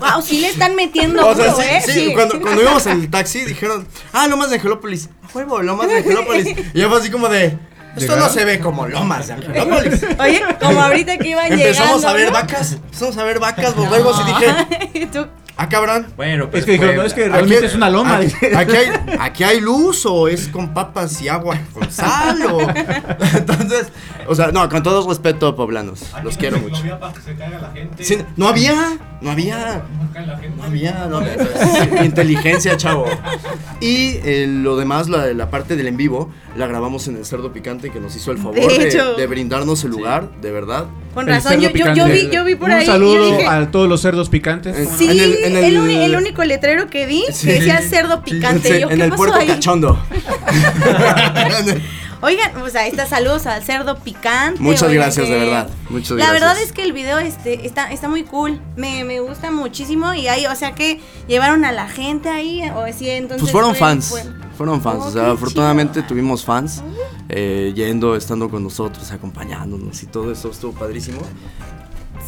wow, *laughs* sí le están metiendo o sea, duro, sí, ¿eh? sí, Cuando, cuando íbamos en el taxi dijeron, ah, Lomas de Angelópolis. Huevo, Lomas de Angelópolis. Y yo fue así como de, esto no se ve como Lomas de Angelópolis. Oye, como ahorita que iban Empezamos llegando. a ver ¿no? vacas, empezamos a ver vacas, borregos y dije, tú, ah, cabrón. Bueno, pues Es que dijeron, no, es que realmente es una loma. Aquí, aquí hay, aquí hay luz o es con papas y agua con sal o... *laughs* Entonces, o sea, no, con todo respeto, poblanos, los quiero mucho. No había para que se caiga la gente. Sí, no había, no había, No cae la gente. no había, no había. Inteligencia, chavo. Y eh, lo demás, la, la parte del en vivo, la grabamos en el Cerdo Picante que nos hizo el favor De de, de brindarnos el lugar, de verdad. con El razón, yo, yo, yo vi, yo vi por Un ahí. y saludo dije, a todos los cerdos picantes. En- Sí, en el- en el, el- el único letrero que vi Sí. que decía cerdo picante. Sí, yo, en ¿qué el pasó puerco ahí? cachondo. *laughs* *laughs* Oigan, o sea, está saludos al cerdo picante. Muchas oigan, gracias, de que- verdad. Muchas la gracias. verdad es que el video este está, está muy cool. Me, me gusta muchísimo. Y ahí, o sea que llevaron a la gente ahí. O sí, entonces. Pues fueron fue- fans. fue- Fueron fans. Oh, o sea, afortunadamente chido. tuvimos fans eh, yendo, estando con nosotros, acompañándonos y todo eso estuvo padrísimo.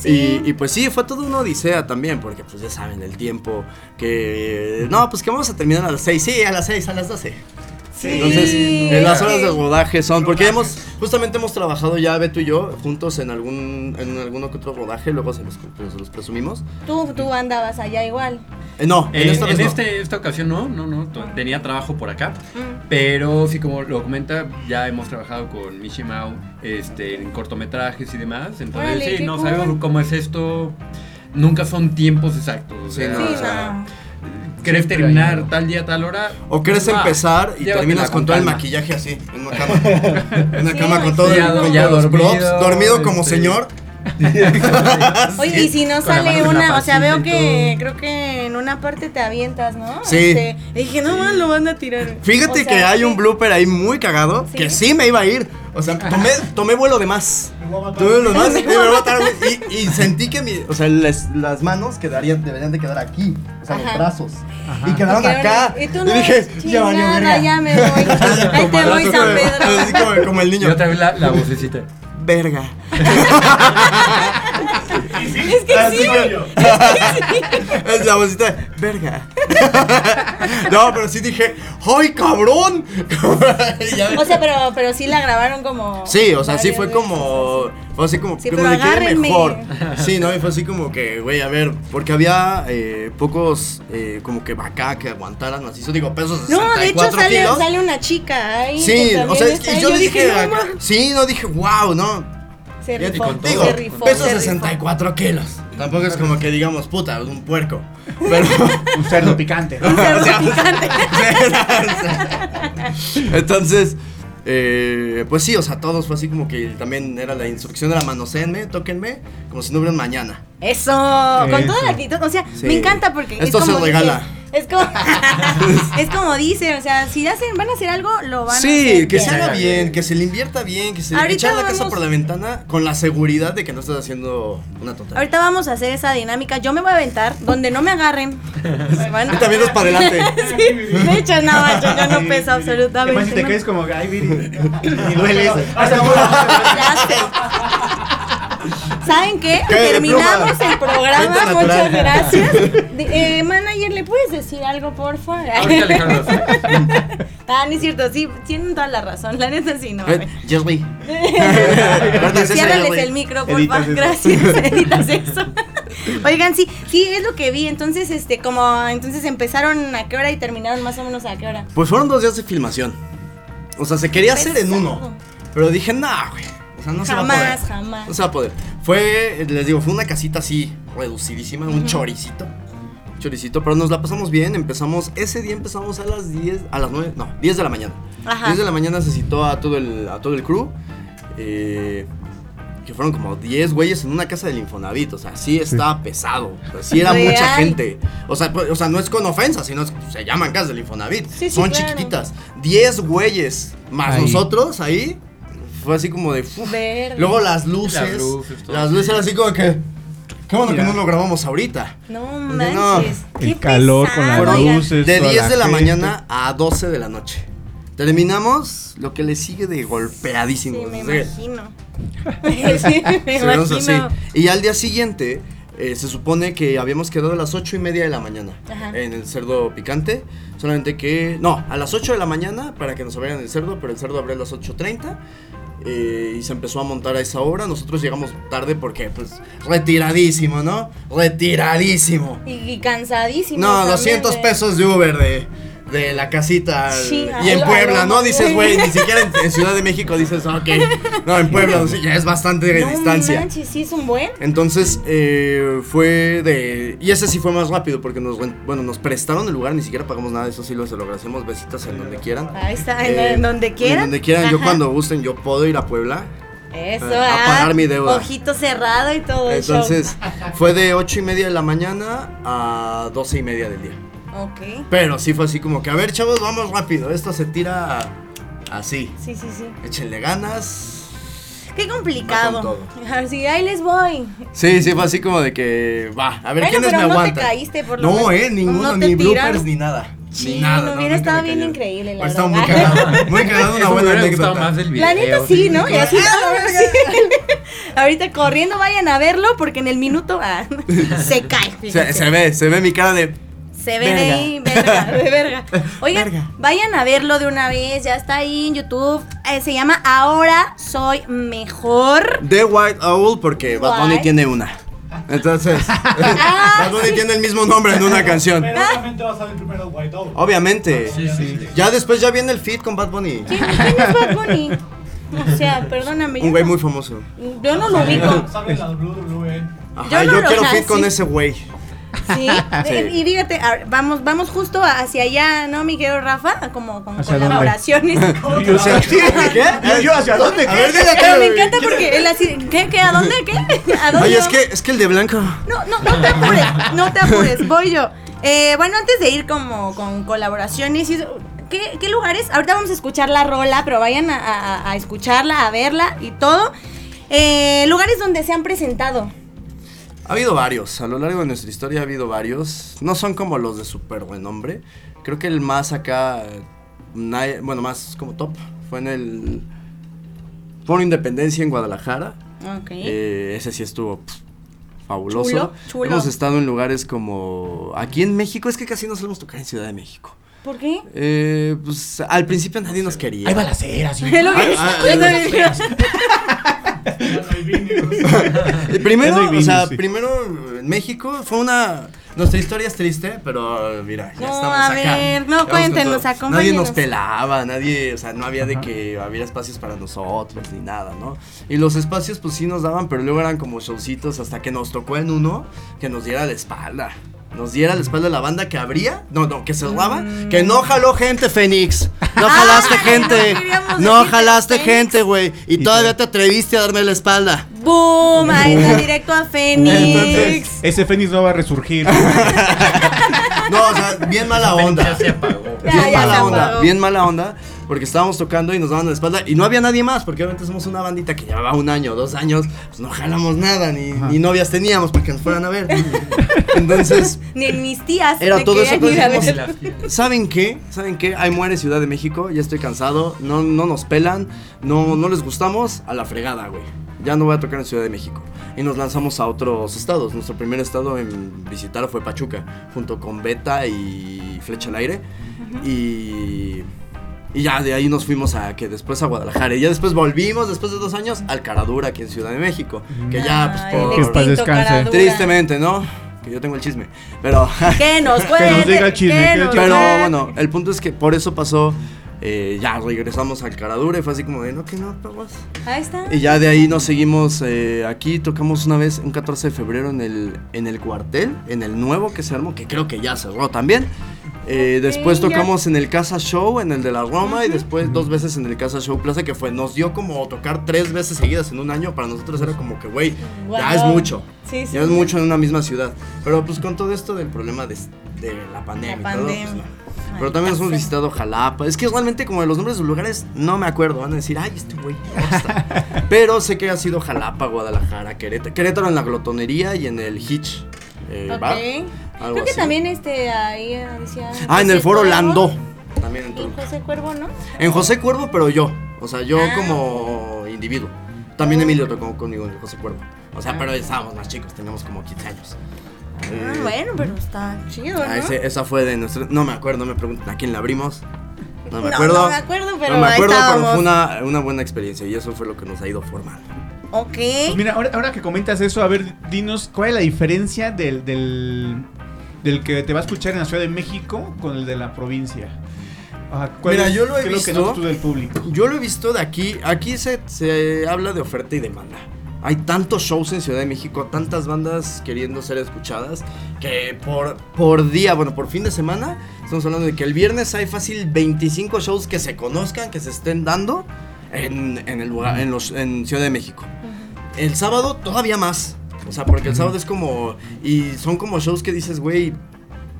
Sí. Y, y pues sí, fue toda una odisea también, porque pues ya saben, el tiempo que... No, pues que vamos a terminar a las 6, sí, a las 6, a las 12. Sí. Entonces, en las horas de rodaje son, porque hemos, justamente hemos trabajado ya Beto y yo juntos en algún, en alguno que otro rodaje, luego se los, se los presumimos. Tú, tú andabas allá igual. Eh, no, en, En, esta en no. este, esta ocasión no, no, no, to- tenía trabajo por acá, Mm. pero sí como lo comenta, ya hemos trabajado con Michi Mao este, en cortometrajes y demás, entonces sí, no cool. sabemos cómo es esto, nunca son tiempos exactos, o Sí, no, Sí, o sea, no. ¿Querés Siempre terminar tal día, tal hora? O quieres Ah, empezar y terminas con todo el maquillaje así, en una *laughs* cama. En una Sí, cama con sí, todo el, ya- con ya los dormido, props, dormido como este, señor. *laughs* Oye, y si no sale una, o sea, veo que creo que en una parte te avientas, ¿no? Sí. Este, dije, no más lo van a tirar. Fíjate O sea, que hay sí. un blooper ahí muy cagado ¿Sí? que sí me iba a ir. O sea, tomé, tomé vuelo de más. Vuelo de *laughs* y me voy a matar. Y, y sentí que mi, o sea, las, las manos quedarían, deberían de quedar aquí. O sea, los Ajá. brazos. Y quedaron acá. Y tú Y no, dije, ya verga. me voy. *laughs* Ahí te voy, San Pedro. Así como, como el niño. Yo también la, la vocecita. Verga. Es que Así sí. que- *laughs* Es la vocita de, verga. *laughs* No, pero sí dije, ¡ay, cabrón! *laughs* O sea, pero, pero sí la grabaron como. Sí, o sea, sí fue como. Fue así como. Sí, como agárrenme. mejor. Sí, ¿no? Y fue así como que, güey, a ver. Porque había eh, pocos, eh, como que vaca que aguantaran así. Yo digo, pesos No, de hecho 64 sale, kilos. sale una chica ahí. Sí, o sea, es que ahí. yo, dije. no, ma, sí, no dije, wow, no. Se Y rifó, con- digo, se rifó. peso se rifó. 64 kilos. Tampoco es como que digamos, puta, es un puerco. *laughs* Pero. Un cerdo picante. ¿no? Un cerdo *laughs* picante. *laughs* Entonces, eh, pues sí, o sea, todos fue así como que también era la instrucción era manoséenme, tóquenme, como si no hubiera mañana. Eso, con Eso. toda la actitud. O sea, Sí. me encanta porque. Esto es como se regala. Es como. *laughs* es como dice, o sea, si hacen, van a hacer algo, lo van a hacer. Sí, que bien. se haga bien, que se le invierta bien, que se le Ahorita la casa por la ventana con la seguridad de que no estás haciendo una tontería. Ahorita vamos a hacer esa dinámica. Yo me voy a aventar donde no me agarren. *laughs* Y también los para adelante. *laughs* Sí, de hecho, no, macho, yo no peso Además, absolutamente. si te no. caes como, ay, Viri, y duele eso. Ya sé. ¿Saben qué? Terminamos pluma. el programa. Muchas gracias. Eh, ¿le puedes decir algo, por favor? Ahorita Alejandro. *laughs* Ah, no es cierto, sí, tienen toda la razón. La neta sí, no. Eh, *laughs* Ciérrales Jerry. el micro, por Editas favor. eso. Gracias. *laughs* Editas eso. Oigan, sí, sí, es lo que vi. Entonces, este, como, entonces empezaron a qué hora y terminaron más o menos a qué hora. Pues fueron dos días de filmación. O sea, se quería hacer en uno. Pero dije, nah, güey. O sea, no se va a Jamás, poder. jamás. No se va a poder. Fue, les digo, fue una casita así reducidísima, un choricito. Choricito, pero nos la pasamos bien. Empezamos, ese día empezamos a las 10, a las 9, no, 10 de la mañana. Ajá. 10 de la mañana se citó a todo el, a todo el crew. eh, que fueron como 10 güeyes en una casa del Infonavit. O sea, sí estaba pesado. O sea, sí era Real. mucha gente. O sea, pues, o sea, no es con ofensa, sino es- se llaman casas del Infonavit. Sí, sí, Son claro. chiquititas. 10 güeyes más Ahí. nosotros ahí. Fue así como de. Luego las luces. Las luces, las luces eran así como que. Qué bueno Mira. que no lo grabamos ahorita. No No. manches. qué El calor con las luces. De toda 10 de la gente. mañana a 12 de la noche. Terminamos lo que le sigue de golpeadísimo. Sí, me imagino. *laughs* sí, me imagino. así. Y al día siguiente, eh, se supone que habíamos quedado a las ocho y media de la mañana Ajá. en el cerdo picante. Solamente que, no, a las 8 de la mañana para que nos abrieran el cerdo, pero el cerdo abrió a las 8.30. eh, y se empezó a montar a esa hora. Nosotros llegamos tarde porque, pues, retiradísimo, ¿no? Retiradísimo. Y, y cansadísimo. No, también, 200 de- pesos de Uber de, de la casita al- Sí, y en Puebla, ¿no? Dices, güey, ni siquiera en, en Ciudad de México dices, ok. No, en Puebla sí, ya es bastante No distancia. manches, sí es un buen. Entonces eh, fue de... Y ese sí fue más rápido porque nos, bueno, nos prestaron el lugar, ni siquiera pagamos nada, eso sí lo, se lo agradecemos, besitas en donde quieran. Ahí está, en, Eh, en donde quieran. En donde quieran, yo cuando gusten, yo puedo ir a Puebla. Eso, eh, a ah, pagar mi deuda. Ojito cerrado y todo el show. Entonces fue de 8 y media de la mañana a 12 y media del día. Ok. Pero sí fue así como que, a ver, chavos, vamos rápido. Esto se tira así. Sí, sí, sí. Échenle ganas. Qué complicado. *laughs* Así, ahí les voy. Sí, sí, fue así como de que, va, a ver Bueno, quiénes pero me no te aguantan. caíste, por lo no, menos. eh, ninguno, No te ni bloopers ni nada. Sí, ni nada. no, hubiera estado bien increíble, la Hubiera estado muy verdad. cagado, *laughs* muy cagado, una buena anécdota. más del video. La neta sí, ¿no? Y así, *laughs* sí. Ahorita corriendo vayan a verlo porque en el minuto ah, se cae. Se, se ve, se ve mi cara de... Se ve de Verga. ahí, verga, *laughs* de verga. Oigan, Verga. vayan a verlo de una vez, ya está ahí en YouTube. Eh, se llama Ahora Soy Mejor. The White Owl porque Bad Bunny tiene una. Entonces, *laughs* Ah, Bad Bunny tiene el mismo nombre en una *laughs* canción. Pero obviamente vas a ver primero White Owl. Obviamente. Sí, sí. Ya después ya viene el feed con Bad Bunny. ¿Quién, quién es Bad Bunny? O sea, perdóname. Un güey no- muy famoso. Yo no lo ubico. Sabe la WWE. Ajá, Yo no quiero feed con ese güey. Sí. Y fíjate, vamos, vamos justo hacia allá, ¿no, mi querido Rafa? Como con colaboraciones. Yo, ¿Qué? Yo- hacia dónde? *laughs* Ver, Pero me encanta porque él así, ¿qué? ¿Qué? ¿A dónde? ¿Qué? ¿A dónde Ay, es que, es que el de blanco. No, no, no te apures, no te apures, voy yo. Eh, bueno, antes de ir como con colaboraciones, y eso, ¿qué, qué lugares? Ahorita vamos a escuchar la rola, pero vayan a, a- a escucharla, a verla y todo. Eh, lugares donde se han presentado. Ha habido varios, a lo largo de nuestra historia ha habido varios. No son como los de súper buen nombre. Creo que el más acá, bueno, más como top, fue en el Foro Independencia en Guadalajara. Ok. Eh, ese sí estuvo fabuloso. Chulo, chulo. Hemos estado en lugares como aquí en México, es que casi no solemos tocar en Ciudad de México. ¿Por qué? Eh, pues al principio nadie nos quería. Hay balaceras. *laughs* y- Es lo que- Ah, ah, hay vinilos. *laughs* *laughs* Primero, o sea, sí. primero en México fue una. Nuestra historia es triste, pero mira, ya No, estamos a acá. ver, no, cuéntenos, todo. Nadie acompáñenos. nos pelaba, nadie, o sea, no había de que había espacios para nosotros ni nada, ¿no? Y los espacios, pues sí nos daban, pero luego eran como showcitos hasta que nos tocó en uno que nos diera la espalda. Nos diera la espalda la banda que abría, no, no, que cerraba, que no jaló gente, Fénix. No *laughs* jalaste Ay, gente. no jalaste Fénix. gente, güey. Y Y todavía te- te atreviste a darme la espalda. ¡Boom! Ahí está directo a Fénix. Entonces, Ese Fénix no va a resurgir. *laughs* No, o sea, bien mala onda. Ya se apagó. Bien ya mala onda, apagó. bien mala onda, porque estábamos tocando y nos daban la espalda y no había nadie más, porque obviamente somos una bandita que llevaba un año, dos años, pues no jalamos nada, ni, ni novias teníamos para que nos fueran a ver. *laughs* Entonces, *laughs* Ni en mis tías. Era todo eso, ¿saben qué? ¿Saben qué? Ahí muere Ciudad de México, ya estoy cansado, no, no nos pelan, no, no les gustamos, a la fregada, güey. Ya no voy a tocar en Ciudad de México. Y nos lanzamos a otros estados. Nuestro primer estado en visitar fue Pachuca, junto con Beta y Flecha al Aire. Y. Y ya de ahí nos fuimos a que después a Guadalajara. Y ya después volvimos, después de dos años, al Caradura aquí en Ciudad de México. Que ya, pues por. Que descanse. Tristemente, ¿no? Que yo tengo el chisme. Pero. *laughs* Que nos *laughs* cuente. diga el chisme, que nos Pero cuente. bueno, el punto es que por eso pasó Eh, ya regresamos al Caradura y fue así como de, no, que no, perros. Ahí está. Y ya de ahí nos seguimos eh, aquí, tocamos una vez, un 14 de febrero en el, en el cuartel, en el nuevo que se armó, que creo que ya cerró también. Eh, después ya. tocamos en el Casa Show, en el de la Roma, y después dos veces en el Casa Show Plaza, que fue, nos dio como tocar tres veces seguidas en un año. Para nosotros era como que, güey, ya es mucho. Sí, sí. Ya es mucho en una misma ciudad. Pero pues con todo esto del problema de, de la pandemia. La todo, pues, pandemia. no. Pero también hemos Maldita sea. visitado Jalapa. Es que realmente como de los nombres de los lugares no me acuerdo. Van a decir, ay, este güey. ¿dónde está?". *laughs* Pero sé que ha sido Jalapa, Guadalajara, Querétaro. Querétaro en la glotonería y en el Hitch. Eh, Ok. bar, algo Creo que así. también este ahí decía. Ah, en el foro Cuervo. Lando. También en Toluca. José Cuervo, ¿no? En José Cuervo, pero yo. O sea, yo Ah. como individuo. También Emilio tocó conmigo en José Cuervo. O sea, pero estábamos más chicos, teníamos como 15 años. Ah, Eh, bueno, pero está chido, ¿no? Ah, ese- esa fue de nuestro. No me acuerdo, no me pregunten a quién la abrimos. No me No, acuerdo. no me acuerdo, pero No me acuerdo, pero fue una, una buena experiencia y eso fue lo que nos ha ido formando. Ok. Pues mira, ahora, ahora que comentas eso, a ver, dinos, ¿cuál es la diferencia del, del, del que te va a escuchar en la Ciudad de México con el de la provincia? ¿cuál Mira, es- yo lo he qué es visto. que tú del público? Yo lo he visto de aquí. Aquí se, se habla de oferta y demanda. Hay tantos shows en Ciudad de México, tantas bandas queriendo ser escuchadas, que por, por día, bueno, por fin de semana, estamos hablando de que el viernes hay fácil 25 shows que se conozcan, que se estén dando en, en el lugar, en, los, en Ciudad de México. El sábado todavía más. O sea, porque el sábado es como. Y son como shows que dices, güey.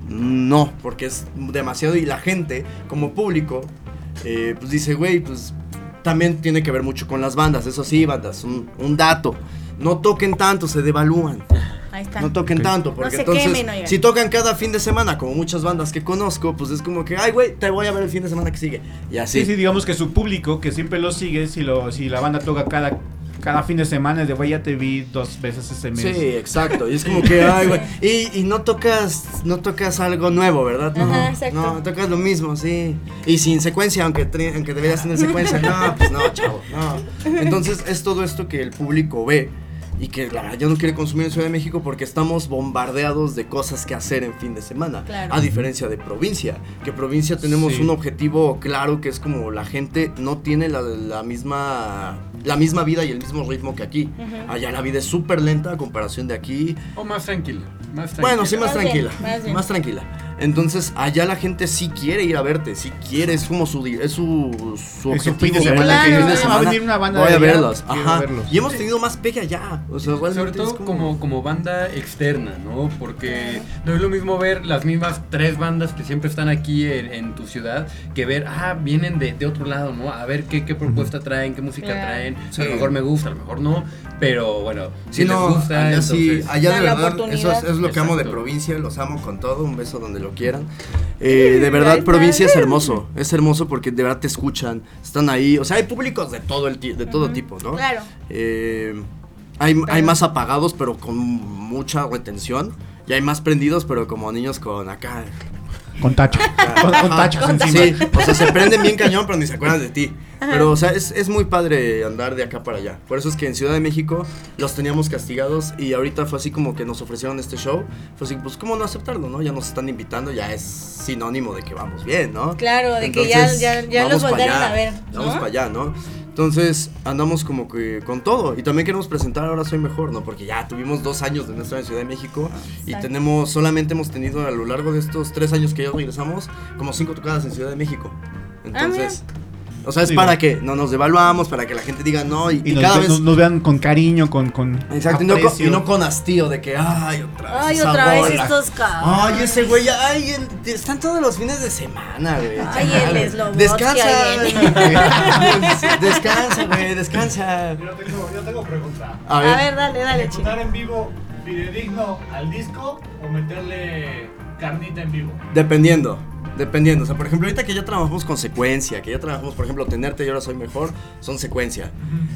No, porque es demasiado. Y la gente, como público, eh, pues dice, güey, pues también tiene que ver mucho con las bandas. Eso sí, bandas, un, un dato. No toquen tanto, se devalúan. Ahí está. No toquen tanto, porque entonces, quemen, si tocan cada fin de semana, como muchas bandas que conozco, pues es como que, ay, güey, te voy a ver el fin de semana que sigue. Y así. Sí, sí, digamos que su público, que siempre lo sigue, si, lo, si la banda toca cada, cada fin de semana, es de, güey, ya te vi dos veces ese mes. Sí, exacto. Y es como *laughs* que, ay, güey. Y, y no tocas, no tocas algo nuevo, ¿verdad? No, Ajá, exacto. no, tocas lo mismo, sí. Y sin secuencia, aunque, aunque deberías tener secuencia. *laughs* No, pues no, chavo, no. Entonces es todo esto que el público ve y que la verdad ya no quiere consumir en Ciudad de México porque estamos bombardeados de cosas que hacer en fin de semana. Claro. A diferencia de provincia, que provincia tenemos Sí. un objetivo claro que es como la gente no tiene la, la misma la misma vida y el mismo ritmo que aquí. Allá la vida es súper lenta a comparación de aquí. O más tranquilo. Bueno, sí, más Más bien, tranquila. más bien. Más tranquila. Entonces, allá la gente sí quiere ir a verte, sí quiere, es como su, di- es su, su Es su objetivo. fin de semana, que va a venir una banda Voy de a allá, verlos. Ajá. verlos. Y hemos tenido más pegue allá. O sea, Sobre todo como, como banda externa, ¿no? Porque no es lo mismo ver las mismas tres bandas que siempre están aquí en, en tu ciudad que ver, ah, vienen de, de otro lado, ¿no? A ver qué, qué propuesta traen, qué música traen. Sí. A lo mejor me gusta, a lo mejor no, pero bueno, si Sí, no, les gusta, allá sí, entonces- allá de verdad, eso es, es lo que amo de provincia, los amo con todo, un beso donde lo quieran. Eh, de verdad, provincia es hermoso, es hermoso porque de verdad te escuchan, están ahí, o sea, hay públicos de todo el de todo tipo, ¿no? Claro. Eh, hay, hay más apagados, pero con mucha retención. Y hay más prendidos, pero como niños con acá. Con tacho. *laughs* con, con tachos encima. Sí, o sea, se prenden bien cañón, pero ni se acuerdan de ti. Pero, o sea, es, es muy padre andar de acá para allá. Por eso es que en Ciudad de México los teníamos castigados y ahorita fue así como que nos ofrecieron este show. Fue así, pues, ¿cómo no aceptarlo, no? Ya nos están invitando, ya es sinónimo de que vamos bien, ¿no? Claro, de que ya- ya- ya los vamos allá, a ver, Vamos ¿no? para allá, ¿no? Entonces andamos como que con todo y también queremos presentar Ahora Soy Mejor, ¿no? Porque ya tuvimos dos años de nuestra en Ciudad de México y tenemos, solamente hemos tenido a lo largo de estos tres años que ya regresamos, como cinco tocadas en Ciudad de México. Entonces, o sea, es para que no nos devaluamos, para que la gente diga no y, Y y nos, cada ve- vez... nos- nos vean con cariño, con, con Exacto, y no, con, aprecio. y no con hastío de que, ay, otra vez. Ay, esa otra vez bola". estos cabros. Ay, ese güey, ay, el- están todos los fines de semana, güey. Ay, el Chale. Slobodsky Descansa. *laughs* descansa, güey, descansa. Yo tengo, yo tengo pregunta. A A ver. ver, dale, dale, chico. ¿Ejecutar en vivo fidedigno al disco o meterle carnita en vivo? Dependiendo, dependiendo. O sea, por ejemplo, ahorita que ya trabajamos con secuencia, que ya trabajamos, por ejemplo, Tenerte y Ahora Soy Mejor, son secuencia.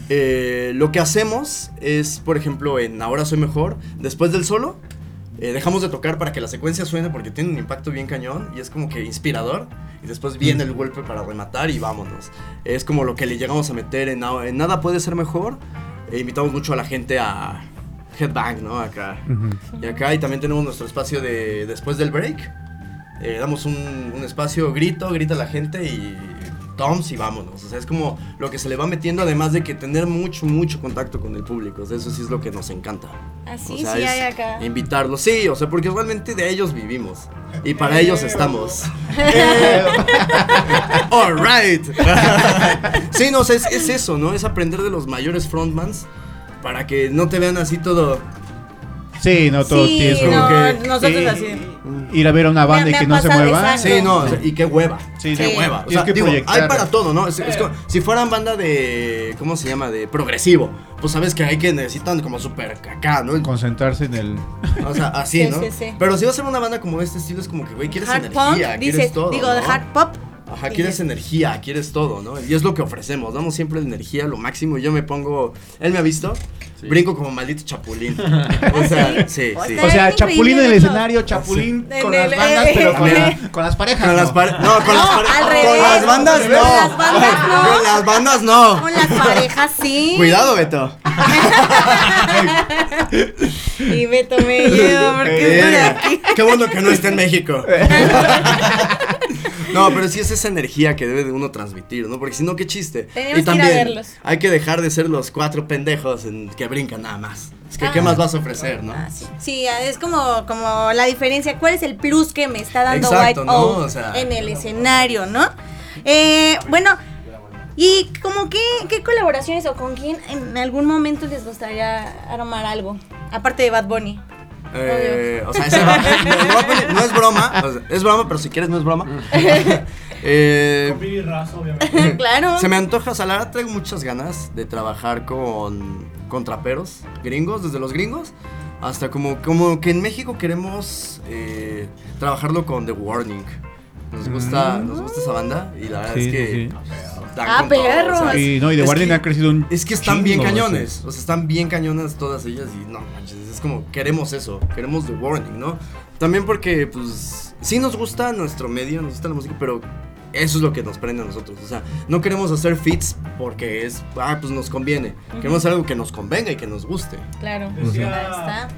Eh, lo que hacemos es, por ejemplo, en Ahora Soy Mejor, después del solo, eh, dejamos de tocar para que la secuencia suene porque tiene un impacto bien cañón y es como que inspirador. Y después viene el golpe para rematar y vámonos. Es como lo que le llegamos a meter en, Na- en Nada Puede Ser Mejor. E invitamos mucho a la gente a Headbang, ¿no? Acá. Y acá y también tenemos nuestro espacio de después del break. Eh, damos un, un espacio, grito, grita la gente y toms y vámonos. O sea, es como lo que se le va metiendo, además de que tener mucho, mucho contacto con el público. O sea, eso sí es lo que nos encanta. Así O sea, sí es hay acá. Invitarlos, sí, o sea, porque realmente de ellos vivimos. Y para ellos estamos. Alright. sí, no, o sea, es, es eso, ¿no? Es aprender de los mayores frontmans para que no te vean así todo. Sí, no, todo Sí, tieso. no, que- nosotros y- así. Ir a ver a una banda Me- y que no se mueva. Sí, no, o sea, y qué hueva. Sí, qué sí. hueva. O sea, que digo, hay para todo, ¿no? Es, es como, si fueran banda de. ¿Cómo se llama? De progresivo. Pues sabes que hay que necesitan como súper acá, ¿no? Concentrarse en el. O sea, así, Sí, ¿no? sí, sí. Pero si vas a ser una banda como de este estilo, es como que, güey, quieres Hard punk, energía, quieres dices, todo. digo, de ¿no? hard pop. Ajá, quieres energía, quieres todo, ¿no? Y es lo que ofrecemos, damos siempre la energía, lo máximo. Y yo me pongo, él me ha visto, brinco como maldito chapulín. *laughs* O sea, sí, sí. O sea, Chapulín en el escenario, Chapulín Sí. con las bandas, *laughs* pero con, la- con las parejas. Con las ¿no? pare- no, con No, las pare- con revés. las bandas Con no. las bandas no. Con las bandas no. Con las parejas sí. Cuidado, Beto. *laughs* Y me tomé yo porque Eh, aquí. Qué bueno que no esté en México. No, pero sí es esa energía que debe de uno transmitir, ¿no? Porque si no, qué chiste. Tenemos y que ir a también verlos. hay que dejar de ser los cuatro pendejos en que brincan nada más. Es que, ¿qué Ah. más vas a ofrecer, no? Ah, sí. Sí, es como, como la diferencia. ¿Cuál es el plus que me está dando Exacto, White ¿no? Oak O sea- en el escenario, no? Eh, bueno, ¿y como qué, qué colaboraciones o con quién en algún momento les gustaría armar algo? Aparte de Bad Bunny. Eh, o sea, ese va- *laughs* no, no es broma, o sea, es broma, pero si quieres no es broma. *laughs* Eh, Con obviamente. *laughs* claro. se me antoja, o sea, la verdad traigo muchas ganas de trabajar con, con traperos gringos, desde los gringos hasta como, como que en México queremos eh, trabajarlo con The Warning. Nos gusta, nos gusta esa banda y la verdad Sí, es que sí, dan Ah, con todo, perros. o sea, Y no, y de es Guardian que- ha crecido un. Es que están bien chingo, cañones, o sea, están bien cañonas todas ellas y no manches, es como queremos eso, queremos The Warning, ¿no? También porque pues sí nos gusta nuestro medio, nos gusta la música, pero eso es lo que nos prende a nosotros, o sea, no queremos hacer fits porque es, ah, pues nos conviene, queremos hacer algo que nos convenga y que nos guste. Claro. Decía,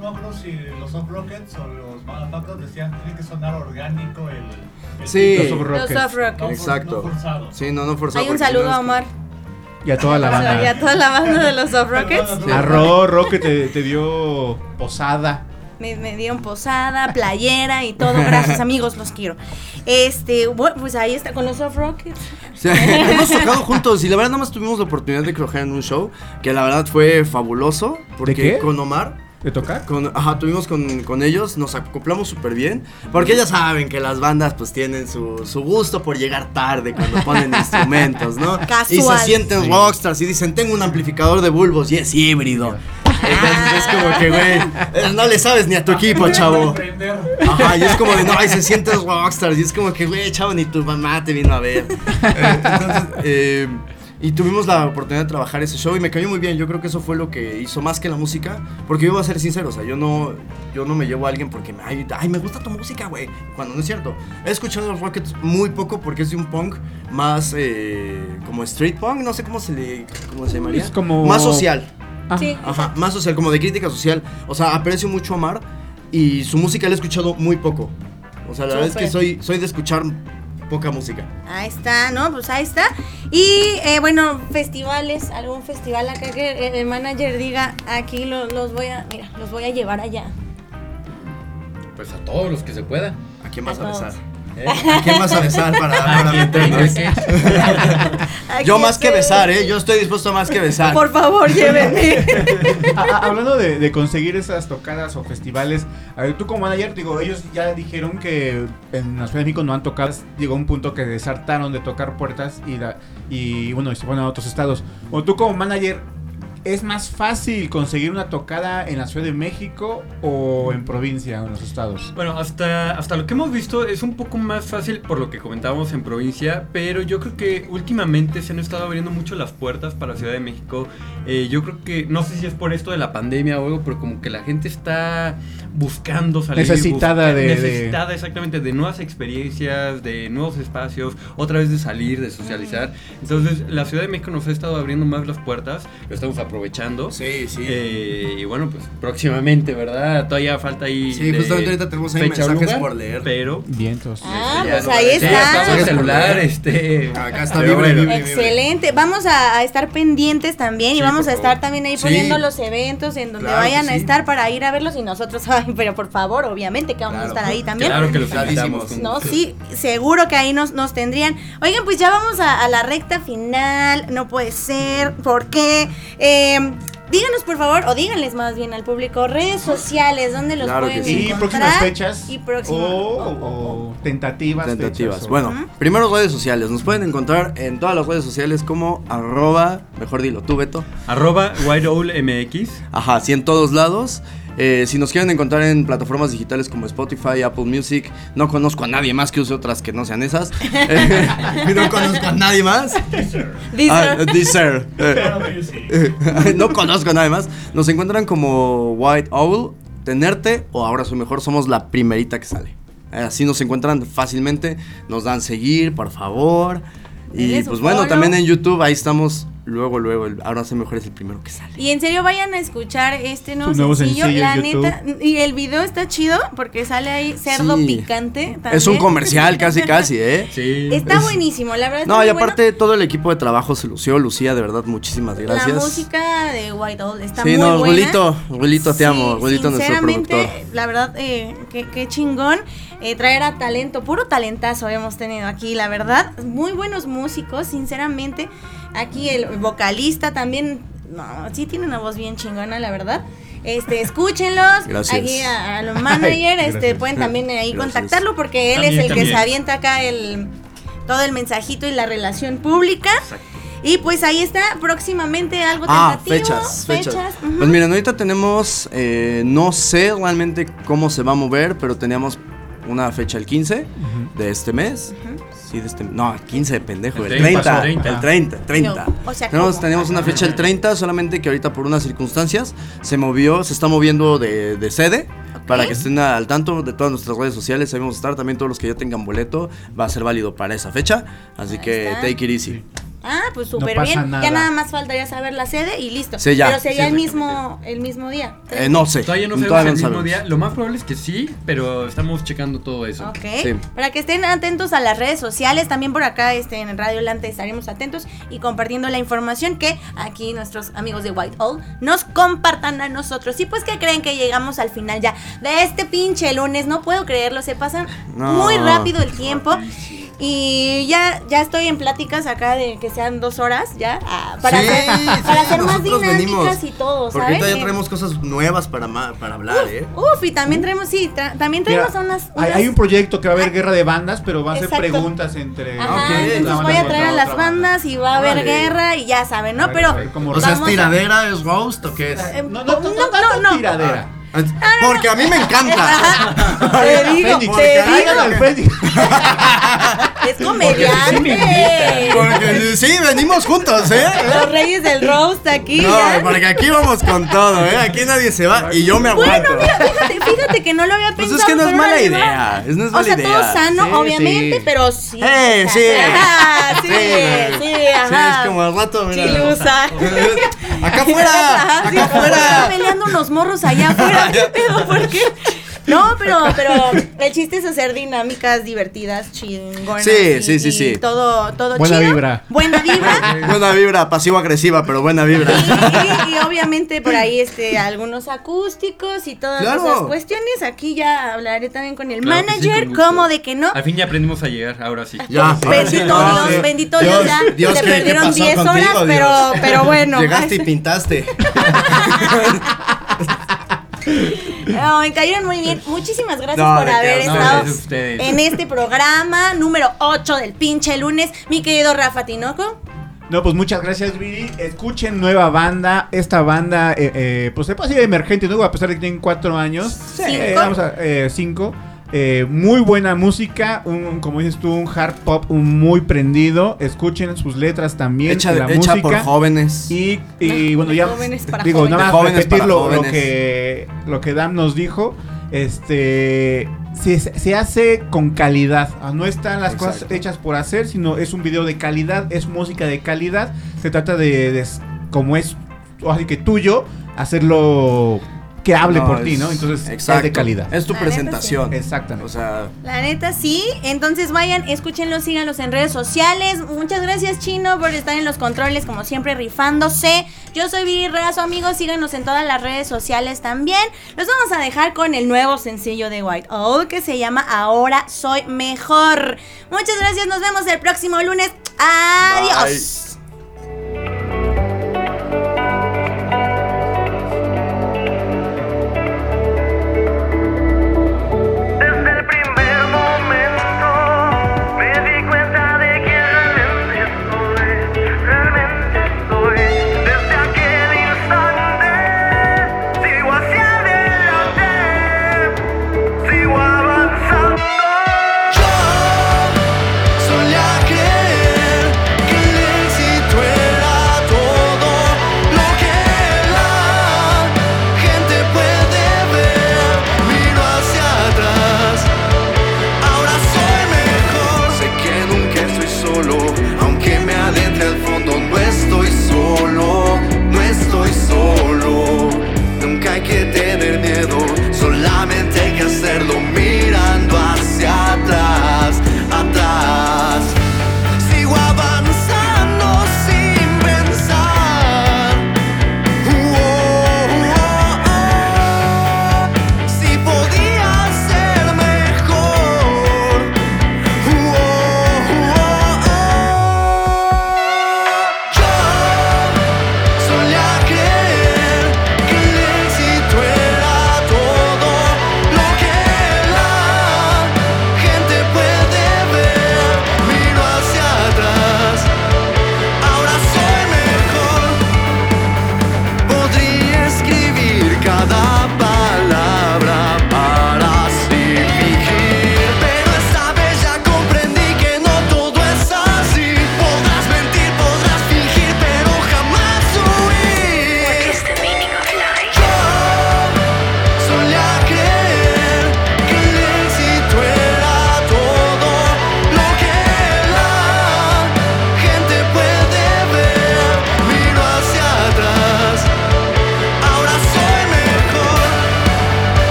no acuerdo si los Soft Rockets o los Motherfuckers decían tiene que sonar orgánico el. el Sí. Los Soft Los Rockets. soft rockets. No for- Exacto. no forzado. Sí, no, no forzado. Hay un saludo a Omar. Y a toda la banda. *laughs* y a toda la banda de los Soft *laughs* Rockets. Sí. A Ro, Ro que te, te dio posada. Me, me dieron posada, playera y todo. Gracias, *laughs* amigos, los quiero. Este, bueno, pues ahí está con los Soft Rockets. Sí, hemos tocado juntos y la verdad nada más tuvimos la oportunidad de trabajar en un show que la verdad fue fabuloso porque qué? con Omar ¿De tocar? Con, ajá, tuvimos con, con ellos, nos acoplamos súper bien. Porque ya saben que las bandas pues tienen su, su gusto por llegar tarde cuando ponen *laughs* instrumentos, ¿no? Y Casual. se sienten rockstars y dicen, tengo un amplificador de bulbos y es híbrido. Entonces es como que, güey, eh, no le sabes ni a tu equipo, chavo. Ajá, y es como de, no, ay, se sienten rockstars. Y es como que, güey, chavo, ni tu mamá te vino a ver. Eh, Entonces, eh, y tuvimos la oportunidad de trabajar ese show y me cayó muy bien. Yo creo que eso fue lo que hizo más que la música. Porque yo voy a ser sincero, o sea, yo no, yo no me llevo a alguien porque, me- ay, ay, me gusta tu música, güey. Cuando no es cierto. He escuchado los Rockets muy poco porque es de un punk más eh, como street punk, no sé cómo se le, cómo se llamaría. Es como- Más social. Sí. Ajá, más social, como de crítica social. O sea, aprecio mucho a Omar y su música la he escuchado muy poco. O sea, la verdad es que soy, soy de escuchar poca música. Ahí está, ¿no? Pues ahí está. Y eh, bueno, festivales, algún festival acá que el manager diga, aquí lo- los voy a, mira, los voy a llevar allá. Pues a todos los que se pueda. ¿A quién vas A a, todos. besar? ¿Eh? ¿A quién vas a besar para, para meternos? Aquí Yo más que besar, ¿eh? Yo estoy dispuesto a más que besar. Por favor, llévenme. *laughs* Ah, ah, hablando de, de conseguir esas tocadas o festivales, a ver, tú como manager, digo, ellos ya dijeron que en la Ciudad de México no han tocado, llegó un punto que desartaron de tocar puertas y, la, y bueno, y se fueron a otros estados. O tú como manager, ¿es más fácil conseguir una tocada en la Ciudad de México o en provincia o en los estados? Bueno, hasta, hasta lo que hemos visto es un poco más fácil por lo que comentábamos en provincia, pero yo creo que últimamente se han estado abriendo mucho las puertas para Ciudad de México. Eh, yo creo que, no sé si es por esto de la pandemia o algo, pero como que la gente está buscando salir. Necesitada de- de- Necesitada exactamente de nuevas experiencias, de nuevos espacios, otra vez de salir, de socializar. Entonces, la Ciudad de México nos ha estado abriendo más las puertas, lo estamos aprovechando. Sí, sí. Eh, y bueno, pues próximamente, ¿verdad? Todavía falta ahí. Sí, de justamente ahorita tenemos ahí mensajes lugar, por leer. Pero. Vientos. Ah, Ya pues ahí está. está el celular, este. Acá está libre, bueno. Excelente. Vamos a, a estar pendientes también y vamos a estar favor. también ahí Sí. poniendo los eventos en donde Claro vayan a estar para ir a verlos y nosotros, *laughs* ay, pero por favor, obviamente que vamos Claro. a estar ahí también. Claro que los invitamos. No, sí, seguro que ahí nos, nos tendrían. Oigan, pues ya vamos a, a la recta final. No puede ser. ¿Por qué? Eh, díganos, por favor, o díganles más bien al público, redes sociales, ¿dónde los Claro que pueden sí. Y encontrar? próximas fechas. Y próximas. O, o tentativas. Tentativas. fechas, Bueno, primero redes sociales. Nos pueden encontrar en todas las redes sociales como arroba, mejor dilo tú, Beto. Arroba White Owl MX. Ajá, sí, en todos lados. Eh, si nos quieren encontrar en plataformas digitales como Spotify, Apple Music, no conozco a nadie más que use otras que no sean esas. *laughs* Eh, no conozco a nadie más. Dice- Ah, Deezer. *laughs* Eh, *laughs* no conozco a nadie más. Nos encuentran como White Owl, Tenerte o Ahora Soy Mejor. Somos la primerita que sale. Eh, Así nos encuentran fácilmente. Nos dan seguir, por favor. Y pues bueno, follow. también en YouTube ahí estamos. Luego, luego. el Ahora Soy Mejor es el primero que sale. Y en serio vayan a escuchar este nuevo, nuevo sencillo, sencillo la neta, y el video está chido porque sale ahí cerdo Sí. picante. Es un comercial casi, *laughs* casi, ¿eh? Sí. Está Es- buenísimo, la verdad. está No, y bueno. aparte todo el equipo de trabajo se lució. Lucía, de verdad, muchísimas gracias. La música de White Owl está Sí, muy no, buena. Rulito, Rulito, te amo, Sí, Rulito, nuestro sinceramente, productor. La verdad, eh, qué, qué chingón eh, traer a talento, puro talentazo hemos tenido aquí, la verdad. Muy buenos músicos, sinceramente. Aquí el vocalista también, no, sí tiene una voz bien chingona, la verdad. Este, escúchenlos. Gracias. Aquí a, a los *laughs* managers, este, gracias. pueden también ahí Gracias. contactarlo porque él También, es el que se avienta acá el todo el mensajito y la relación pública. Y pues ahí está próximamente algo Ah, tentativo. fechas, fechas. ujú. Pues miren, ahorita tenemos, eh, no sé realmente cómo se va a mover, pero teníamos una fecha el 15 de este mes. Sí, de este, no, el 15 de pendejo, El el 30, 30, pasó 30. el 30, 30. No, o sea, tenemos, ¿cómo? teníamos una fecha el 30, solamente que ahorita por unas circunstancias se movió, se está moviendo de, de sede. Para que estén al tanto de todas nuestras redes sociales, ahí vamos a estar. También todos los que ya tengan boleto va a ser válido para esa fecha. Así Ahí que está. take it easy. Ah, pues súper bien. nada. Ya nada más faltaría saber la sede y listo. Sí, ya. Pero sería Sí, el mismo el mismo día. Eh, no sé. Todavía no sabemos todavía el no mismo día. Lo más probable es que sí, pero estamos checando todo eso. Ok. Sí. Para que estén atentos a las redes sociales, también por acá este, en Radio Lante estaremos atentos y compartiendo la información que aquí nuestros amigos de White Owl nos compartan a nosotros. Y pues que creen que llegamos al final ya de este pinche lunes, no puedo creerlo, se pasa No. muy rápido el tiempo. Y ya, ya estoy en pláticas acá de que sean dos horas ya ah, para Sí, hacer, sí, para hacer más dinámicas venimos. y todo, Porque ¿sabes? ahorita ya Eh, traemos cosas nuevas para, para hablar, ¿eh? Uf, y también traemos, sí, tra- también Mira, traemos unas, hay, unas- hay un proyecto que va a haber guerra de bandas, pero va a ser preguntas entre. Ajá, Ok. entonces voy a traer a las bandas y va a haber guerra y ya saben, ¿no? Pero a ver cómo O sea, ¿es a- tiradera, es roast o qué es? Eh, No, no, no, no, no, tanto no, no. tiradera. Porque a mí me encanta. *laughs* Te digo, Fénix, te digo, *laughs* es comediante. Porque sí, venimos juntos, ¿eh? Los reyes del roast aquí. No, ya. porque aquí vamos con todo, ¿eh? Aquí nadie se va y yo me aguanto. Bueno, mira, fíjate, fíjate que no lo había Pues pensado. es que no es mala idea, es O sea, todo sano, Sí, obviamente, sí. pero sí. Eh, *laughs* sí. Ajá, sí, Sí, sí, Sí, ajá. es como al rato, mira. Chilusa. Acá afuera, acá Están afuera. peleando unos morros allá afuera. *laughs* ¿Qué pedo? ¿Por qué? No, pero, pero el chiste es hacer dinámicas divertidas, chingonas. Sí, y- sí, sí, sí. Todo, todo Buena chido. vibra. Buena vibra. *laughs* Buena vibra, pasivo-agresiva, pero buena vibra. Y, y- y obviamente por ahí este algunos acústicos y todas Claro. esas cuestiones. Aquí ya hablaré también con el Claro sí, manager, gusto. como de que no. Al fin ya aprendimos a llegar, ahora sí. Ya. Bendito Dios, sí. bendito Dios, Dios, ya. Dios, se ¿qué- qué perdieron pasó 10 contigo, horas, Dios? pero, pero bueno. Llegaste y pintaste. *laughs* No, me cayeron muy bien. Muchísimas gracias No, por haber no, estado en este programa número 8 del pinche lunes. Mi querido Rafa Tinoco. No, pues muchas gracias, Viri. Escuchen nueva banda. Esta banda, eh, eh, pues se puede decir emergente, nuevo, a pesar de que tienen cuatro años. Cinco. Eh, vamos a, eh, cinco. Eh, muy buena música, un, como dices tú, un hard pop un muy prendido. Escuchen sus letras también, Hecha, la hecha música. por jóvenes. Y, y bueno, ya Jóvenes para digo, jóvenes. nada más Jóvenes repetir lo, lo que lo que Dan nos dijo. Este se, se hace con calidad. Ah, No están las cosas hechas por hacer, sino es un video de calidad, es música de calidad. Se trata de, de como es o así que tuyo, hacerlo que hable No, por ti, ¿no? Entonces exacto. es de calidad. Es tu La neta, presentación. Exactamente. O sea, La neta sí, entonces vayan, escúchenlos, síganlos en redes sociales. Muchas gracias Chino por estar en los controles como siempre rifándose. Yo soy Viri Reazo, amigos, síganos en todas las redes sociales también. Los vamos a dejar con el nuevo sencillo de White Owl que se llama Ahora Soy Mejor. Muchas gracias, nos vemos el próximo lunes. Adiós.